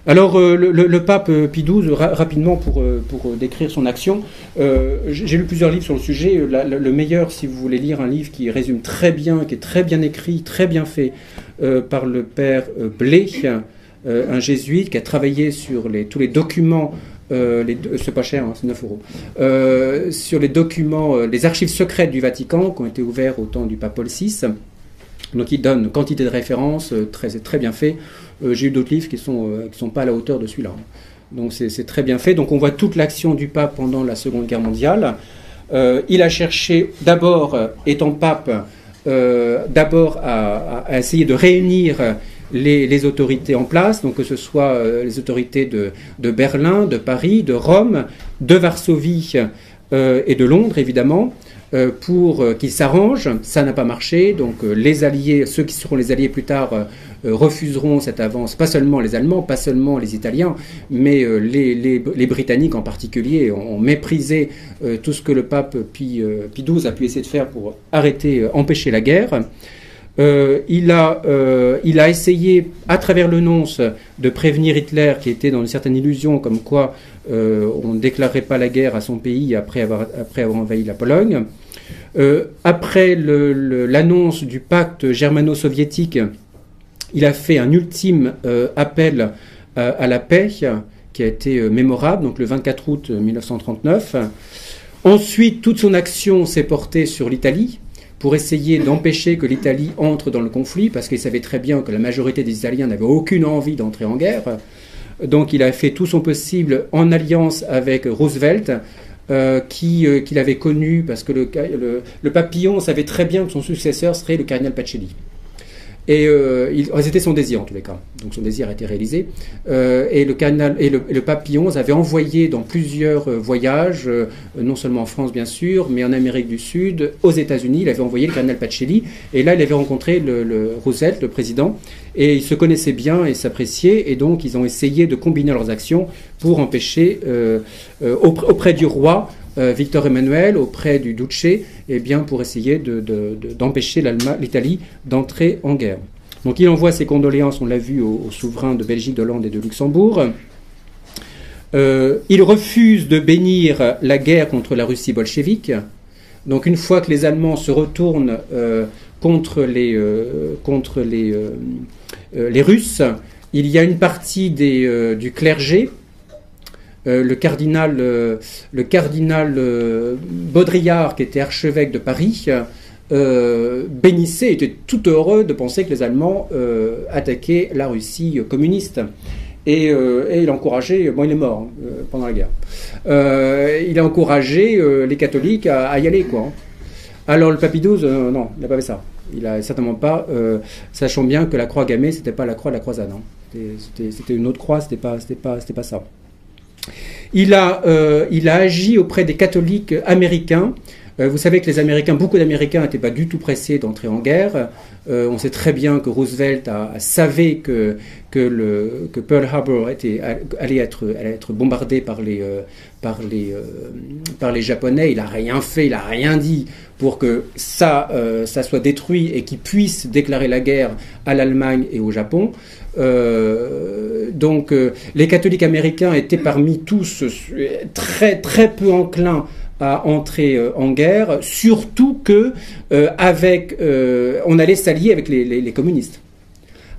[SPEAKER 1] Alors, euh, le, pape Pie XII, rapidement pour, pour décrire son action, j'ai lu plusieurs livres sur le sujet. le meilleur, si vous voulez lire un livre qui résume très bien, qui est très bien écrit, très bien fait, par le père Blé, euh, un jésuite qui a travaillé sur les, tous les documents c'est pas cher, hein, c'est 9 euros, sur les documents, les archives secrètes du Vatican qui ont été ouverts au temps du pape Paul VI. Donc il donne quantité de références, très, très bien fait. J'ai eu d'autres livres qui ne sont, qui sont pas à la hauteur de celui-là. Donc c'est très bien fait. Donc on voit toute l'action du pape pendant la Seconde Guerre mondiale. Euh, il a cherché d'abord, euh, étant pape, euh, d'abord à, essayer de réunir les, autorités en place, donc que ce soit les autorités de, Berlin, de Paris, de Rome, de Varsovie et de Londres évidemment, euh, pour euh, qu'ils s'arrangent. Ça n'a pas marché, donc euh, les alliés, ceux qui seront les alliés plus tard, refuseront cette avance, pas seulement les Allemands, pas seulement les Italiens, mais les, Britanniques en particulier ont, méprisé tout ce que le pape Pie, XII a pu essayer de faire pour arrêter, empêcher la guerre. il, a, il a essayé, à travers le nonce, de prévenir Hitler, qui était dans une certaine illusion, comme quoi on ne déclarerait pas la guerre à son pays après avoir, après avoir envahi la Pologne. Euh, après l'annonce du pacte germano-soviétique, il a fait un ultime euh, appel euh, à la paix qui a été mémorable, donc le 24 août 1939. Ensuite, toute son action s'est portée sur l'Italie pour essayer d'empêcher que l'Italie entre dans le conflit, parce qu'il savait très bien que la majorité des Italiens n'avaient aucune envie d'entrer en guerre. Donc il a fait tout son possible en alliance avec Roosevelt euh, euh, qu'il avait connu, parce que le, papillon savait très bien que son successeur serait le cardinal Pacelli. Et euh, c'était son désir en tous les cas. Donc son désir a été réalisé. Euh, et le canal et le, le, papillon avait envoyé dans plusieurs euh, voyages, non seulement en France bien sûr, mais en Amérique du Sud, aux États-Unis. Il avait envoyé le cardinal Pacelli. Et là, il avait rencontré le, le Roosevelt, le président, et ils se connaissaient bien et s'appréciaient. Et donc, ils ont essayé de combiner leurs actions pour empêcher auprès du roi Victor Emmanuel auprès du Duce, eh bien, pour essayer d'empêcher l'Italie d'entrer en guerre. Donc il envoie ses condoléances, on l'a vu, aux, souverains de Belgique, d'Hollande et de Luxembourg. Euh, il refuse de bénir la guerre contre la Russie bolchevique. Donc une fois que les Allemands se retournent euh, contre les, contre les, les Russes, il y a une partie des, du clergé euh, le cardinal, euh, le cardinal euh, Baudrillard, qui était archevêque de Paris, bénissait, était tout heureux de penser que les Allemands attaquaient la Russie communiste. Et, il a encouragé, bon il est mort hein, pendant la guerre, il a encouragé les catholiques à, y aller. Quoi, hein. Alors le papy XII, non, il n'a pas fait ça. Il a certainement pas, sachant bien que la croix gammée, c'était pas la croix de la croisade. Hein. C'était une autre croix, c'était pas, pas, pas ça. Il a, euh, il a agi auprès des catholiques américains. Euh, vous savez que les Américains, beaucoup d'Américains n'étaient pas du tout pressés d'entrer en guerre. Euh, on sait très bien que Roosevelt savait que, Pearl Harbor allait, être, bombardé par les, Japonais. Il n'a rien fait, il n'a rien dit pour que ça, ça soit détruit et qu'il puisse déclarer la guerre à l'Allemagne et au Japon. Euh, donc euh, les catholiques américains étaient parmi tous très très peu enclins à entrer euh, en guerre, surtout que avec, on allait s'allier avec les, communistes.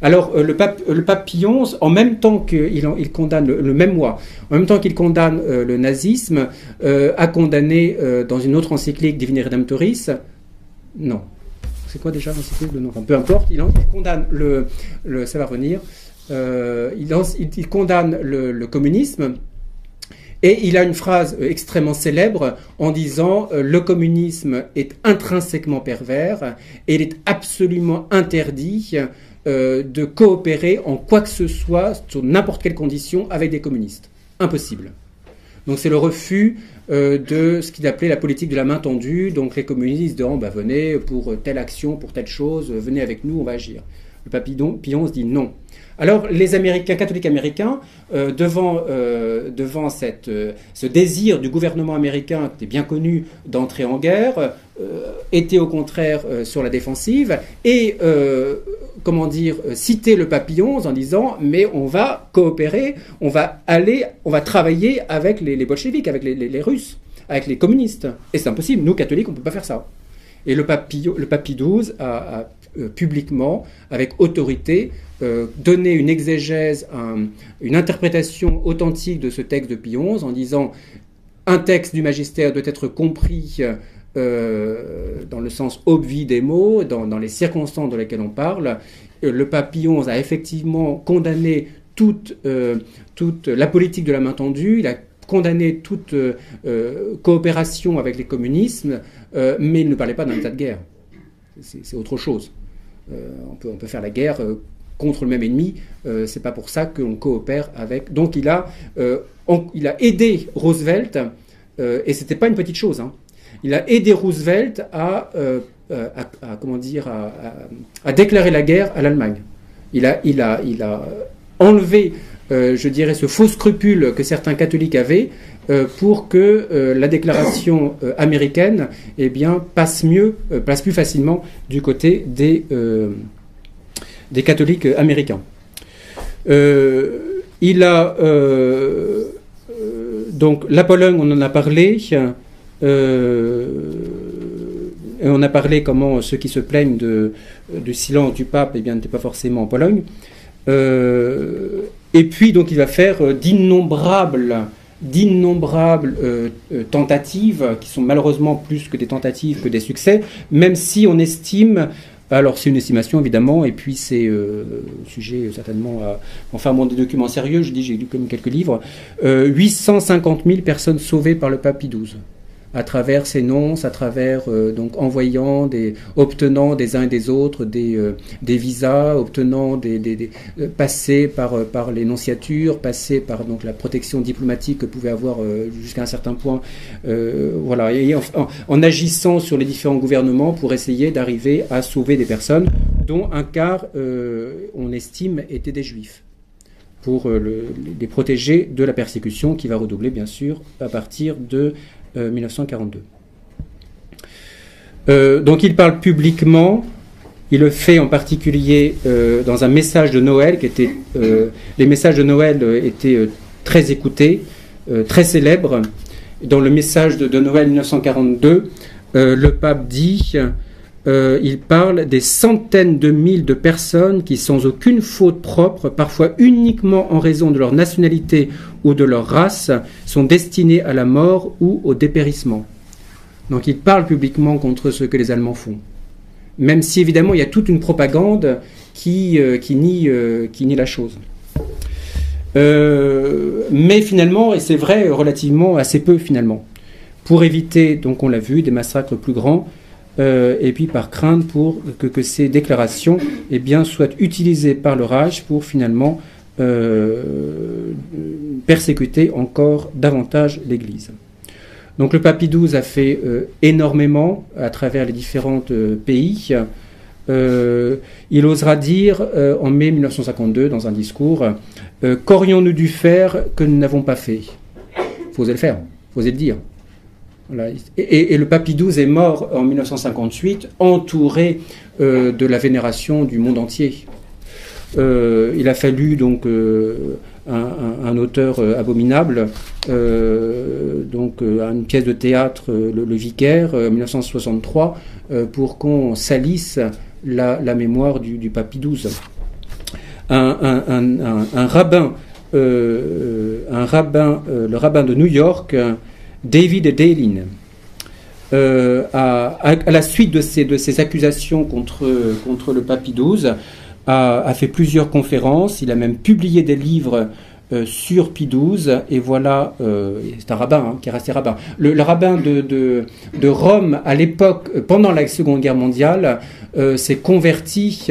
[SPEAKER 1] Alors le pape, le en même temps qu'il il condamne le, même mois, en même temps qu'il condamne le nazisme, a condamné dans une autre encyclique Divine Redemptoris, non, c'est quoi déjà le nom Peu importe, il, condamne le, ça va revenir, il, condamne le, communisme. Et il a une phrase extrêmement célèbre en disant euh, le communisme est intrinsèquement pervers et il est absolument interdit euh, de coopérer en quoi que ce soit, sur n'importe quelle condition, avec des communistes. Impossible. Donc c'est le refus euh, de ce qu'il appelait la politique de la main tendue. Donc les communistes disent bah, venez pour telle action, pour telle chose, venez avec nous, on va agir. Le papillon Pillon se dit non. Alors les Américains, catholiques américains, euh, devant, euh, devant cette, ce désir du gouvernement américain, qui était bien connu, d'entrer en guerre, étaient au contraire sur la défensive et comment dire, euh, citer le papillon en disant mais on va coopérer, on va aller, on va travailler avec les, bolcheviks, avec les, Russes, avec les communistes. Et c'est impossible, nous catholiques, on ne peut pas faire ça. Et le papillon, le papy 12 a, euh, publiquement, avec autorité, donner une exégèse, une interprétation authentique de ce texte de Pie XI en disant un texte du magistère doit être compris euh, dans le sens obvi des mots, dans, les circonstances dans lesquelles on parle. Euh, le XI a effectivement condamné toute, euh, toute la politique de la main tendue, il a condamné toute coopération avec les communismes, mais il ne parlait pas d'un état de guerre. C'est autre chose. on, peut, on peut faire la guerre contre le même ennemi, c'est pas pour ça qu'on coopère avec. Donc il a, il a aidé Roosevelt, et c'était pas une petite chose. Hein il a aidé Roosevelt à, euh, euh, comment dire, à, déclarer la guerre à l'Allemagne. Il a, il, a, il a enlevé, euh, je dirais, ce faux scrupule que certains catholiques avaient pour que la déclaration américaine eh bien, passe mieux, passe plus facilement du côté des, des catholiques américains. il a donc la Pologne, on en a parlé. Euh, et on a parlé comment ceux qui se plaignent de, du silence du pape eh n'étaient pas forcément en Pologne. Euh, et puis donc il va faire d'innombrables d'innombrables euh, tentatives, qui sont malheureusement plus que des tentatives que des succès, même si on estime, alors c'est une estimation évidemment, et puis c'est sujet certainement à, enfin bon, des documents sérieux, je dis j'ai lu comme quelques livres, 850 000 personnes sauvées par le pape Pie XII à travers ces nonces, à travers euh, donc envoyant des, obtenant des uns et des autres des, euh, des visas, obtenant des, des, euh, passer par par l'énonciature, passer par donc la protection diplomatique que pouvait avoir jusqu'à un certain point, voilà, en, agissant sur les différents gouvernements pour essayer d'arriver à sauver des personnes, dont un quart, on estime, étaient des juifs pour les protéger de la persécution qui va redoubler bien sûr à partir de 1942. Euh, euh, donc il parle publiquement, il le fait en particulier euh, dans un message de Noël qui était, les messages de Noël étaient très écoutés, très célèbres. Dans le message de, de Noël 1942, le pape dit euh, il parle des centaines de mille de personnes qui, sans aucune faute propre, parfois uniquement en raison de leur nationalité ou de leur race, sont destinées à la mort ou au dépérissement. Donc il parle publiquement contre ce que les Allemands font. Même si évidemment il y a toute une propagande qui, euh, euh, qui nie la chose. mais finalement, et c'est vrai relativement assez peu finalement, pour éviter, donc on l'a vu, des massacres plus grands, euh, et puis par crainte pour que, ces déclarations eh bien, soient utilisées par le Raj pour finalement euh, persécuter encore davantage l'Église. Donc le Papy XII a fait euh, énormément à travers les différents pays. il osera dire en mai 1952 dans un discours Qu'aurions-nous dû faire que nous n'avons pas fait? Faut oser le faire, faut oser le dire? Et, le Papy XII est mort en 1958, entouré euh, de la vénération du monde entier. Euh, il a fallu donc euh, un, auteur abominable, donc une pièce de théâtre, le, Vicaire, en 1963, pour qu'on salisse la, mémoire du, Papy XII. Un rabbin, le rabbin de New York David Dalin, euh, à, la suite de ces, de accusations contre, contre le Papy XII, a, fait plusieurs conférences. Il a même publié des livres euh, sur Pie XII. Et voilà, euh, c'est un rabbin hein, qui est resté rabbin. Le, rabbin de, de, Rome, à l'époque, pendant la Seconde Guerre mondiale, s'est converti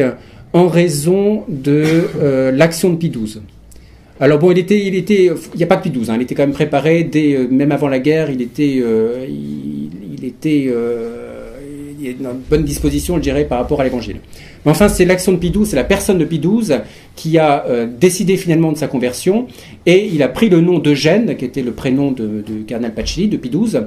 [SPEAKER 1] en raison de l'action de Pie XII. Alors bon, il était, il était, il n'y a pas Pie XII, hein, il était quand même préparé dès, euh, même avant la guerre, il était, euh, il, était, euh, dans une bonne disposition, je dirais, par rapport à l'Évangile. Mais enfin, c'est l'action de Pie XII, c'est la personne de Pie XII qui a décidé finalement de sa conversion, et il a pris le nom d'Eugène, qui était le prénom de, de cardinal Pachili, de Pie XII,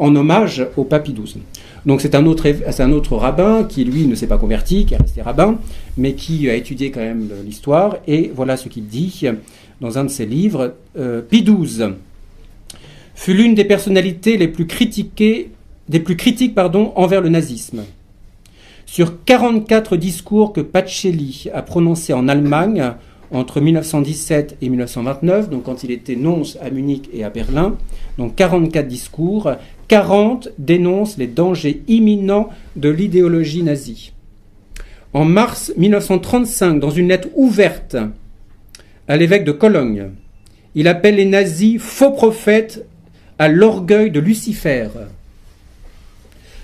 [SPEAKER 1] en hommage au pape Pie XII. Donc c'est un autre, rabbin qui lui ne s'est pas converti, qui est resté rabbin, mais qui a étudié quand même l'histoire, et voilà ce qu'il dit dans un de ses livres, euh, Pie fut l'une des personnalités les plus critiquées, des plus critiques pardon, envers le nazisme. sur 44 discours que Pacelli a prononcés en Allemagne entre 1917 et 1929, donc quand il était nonce à Munich et à Berlin, donc 44 discours, 40 dénoncent les dangers imminents de l'idéologie nazie. En mars 1935, dans une lettre ouverte à l'évêque de Cologne, il appelle les nazis faux prophètes à l'orgueil de Lucifer.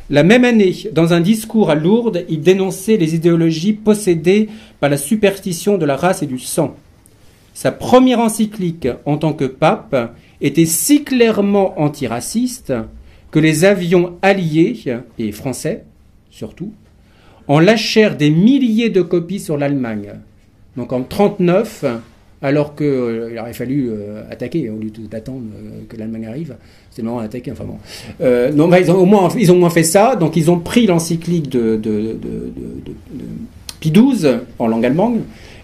[SPEAKER 1] La même année, dans un discours à Lourdes, il dénonçait les idéologies possédées par la superstition de la race et du sang. Sa première encyclique en tant que pape était si clairement antiraciste que les avions alliés, et français surtout, en lâchèrent des milliers de copies sur l'Allemagne. Donc en 1939, alors qu'il euh, aurait fallu euh, attaquer au lieu d'attendre euh, que l'Allemagne arrive. C'est le moment d'attaquer. Enfin bon. non, ils, ont au moins, fait ça. Donc ils ont pris l'encyclique de, de, XII en langue allemande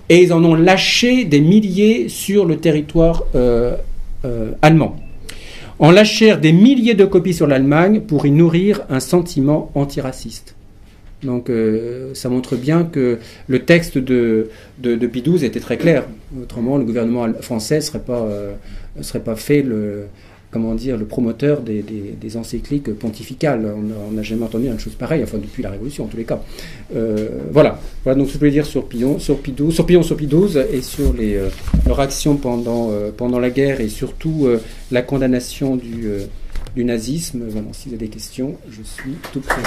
[SPEAKER 1] et ils en ont lâché des milliers sur le territoire allemand. En lâchèrent des milliers de copies sur l'Allemagne pour y nourrir un sentiment antiraciste. Donc euh, ça montre bien que le texte de, de, Pidouze était très clair. Autrement, le gouvernement français ne serait, pas, euh, serait pas fait le, comment dire, le promoteur des, encycliques pontificales. On n'a jamais entendu une chose pareille, enfin depuis la Révolution en tous les cas. Euh, voilà. voilà donc ce que je voulais dire sur Pillon, sur Pidouze, sur sur et sur les, leur action pendant, pendant la guerre et surtout la condamnation du, du nazisme. Voilà, si vous avez des questions, je suis tout prêt.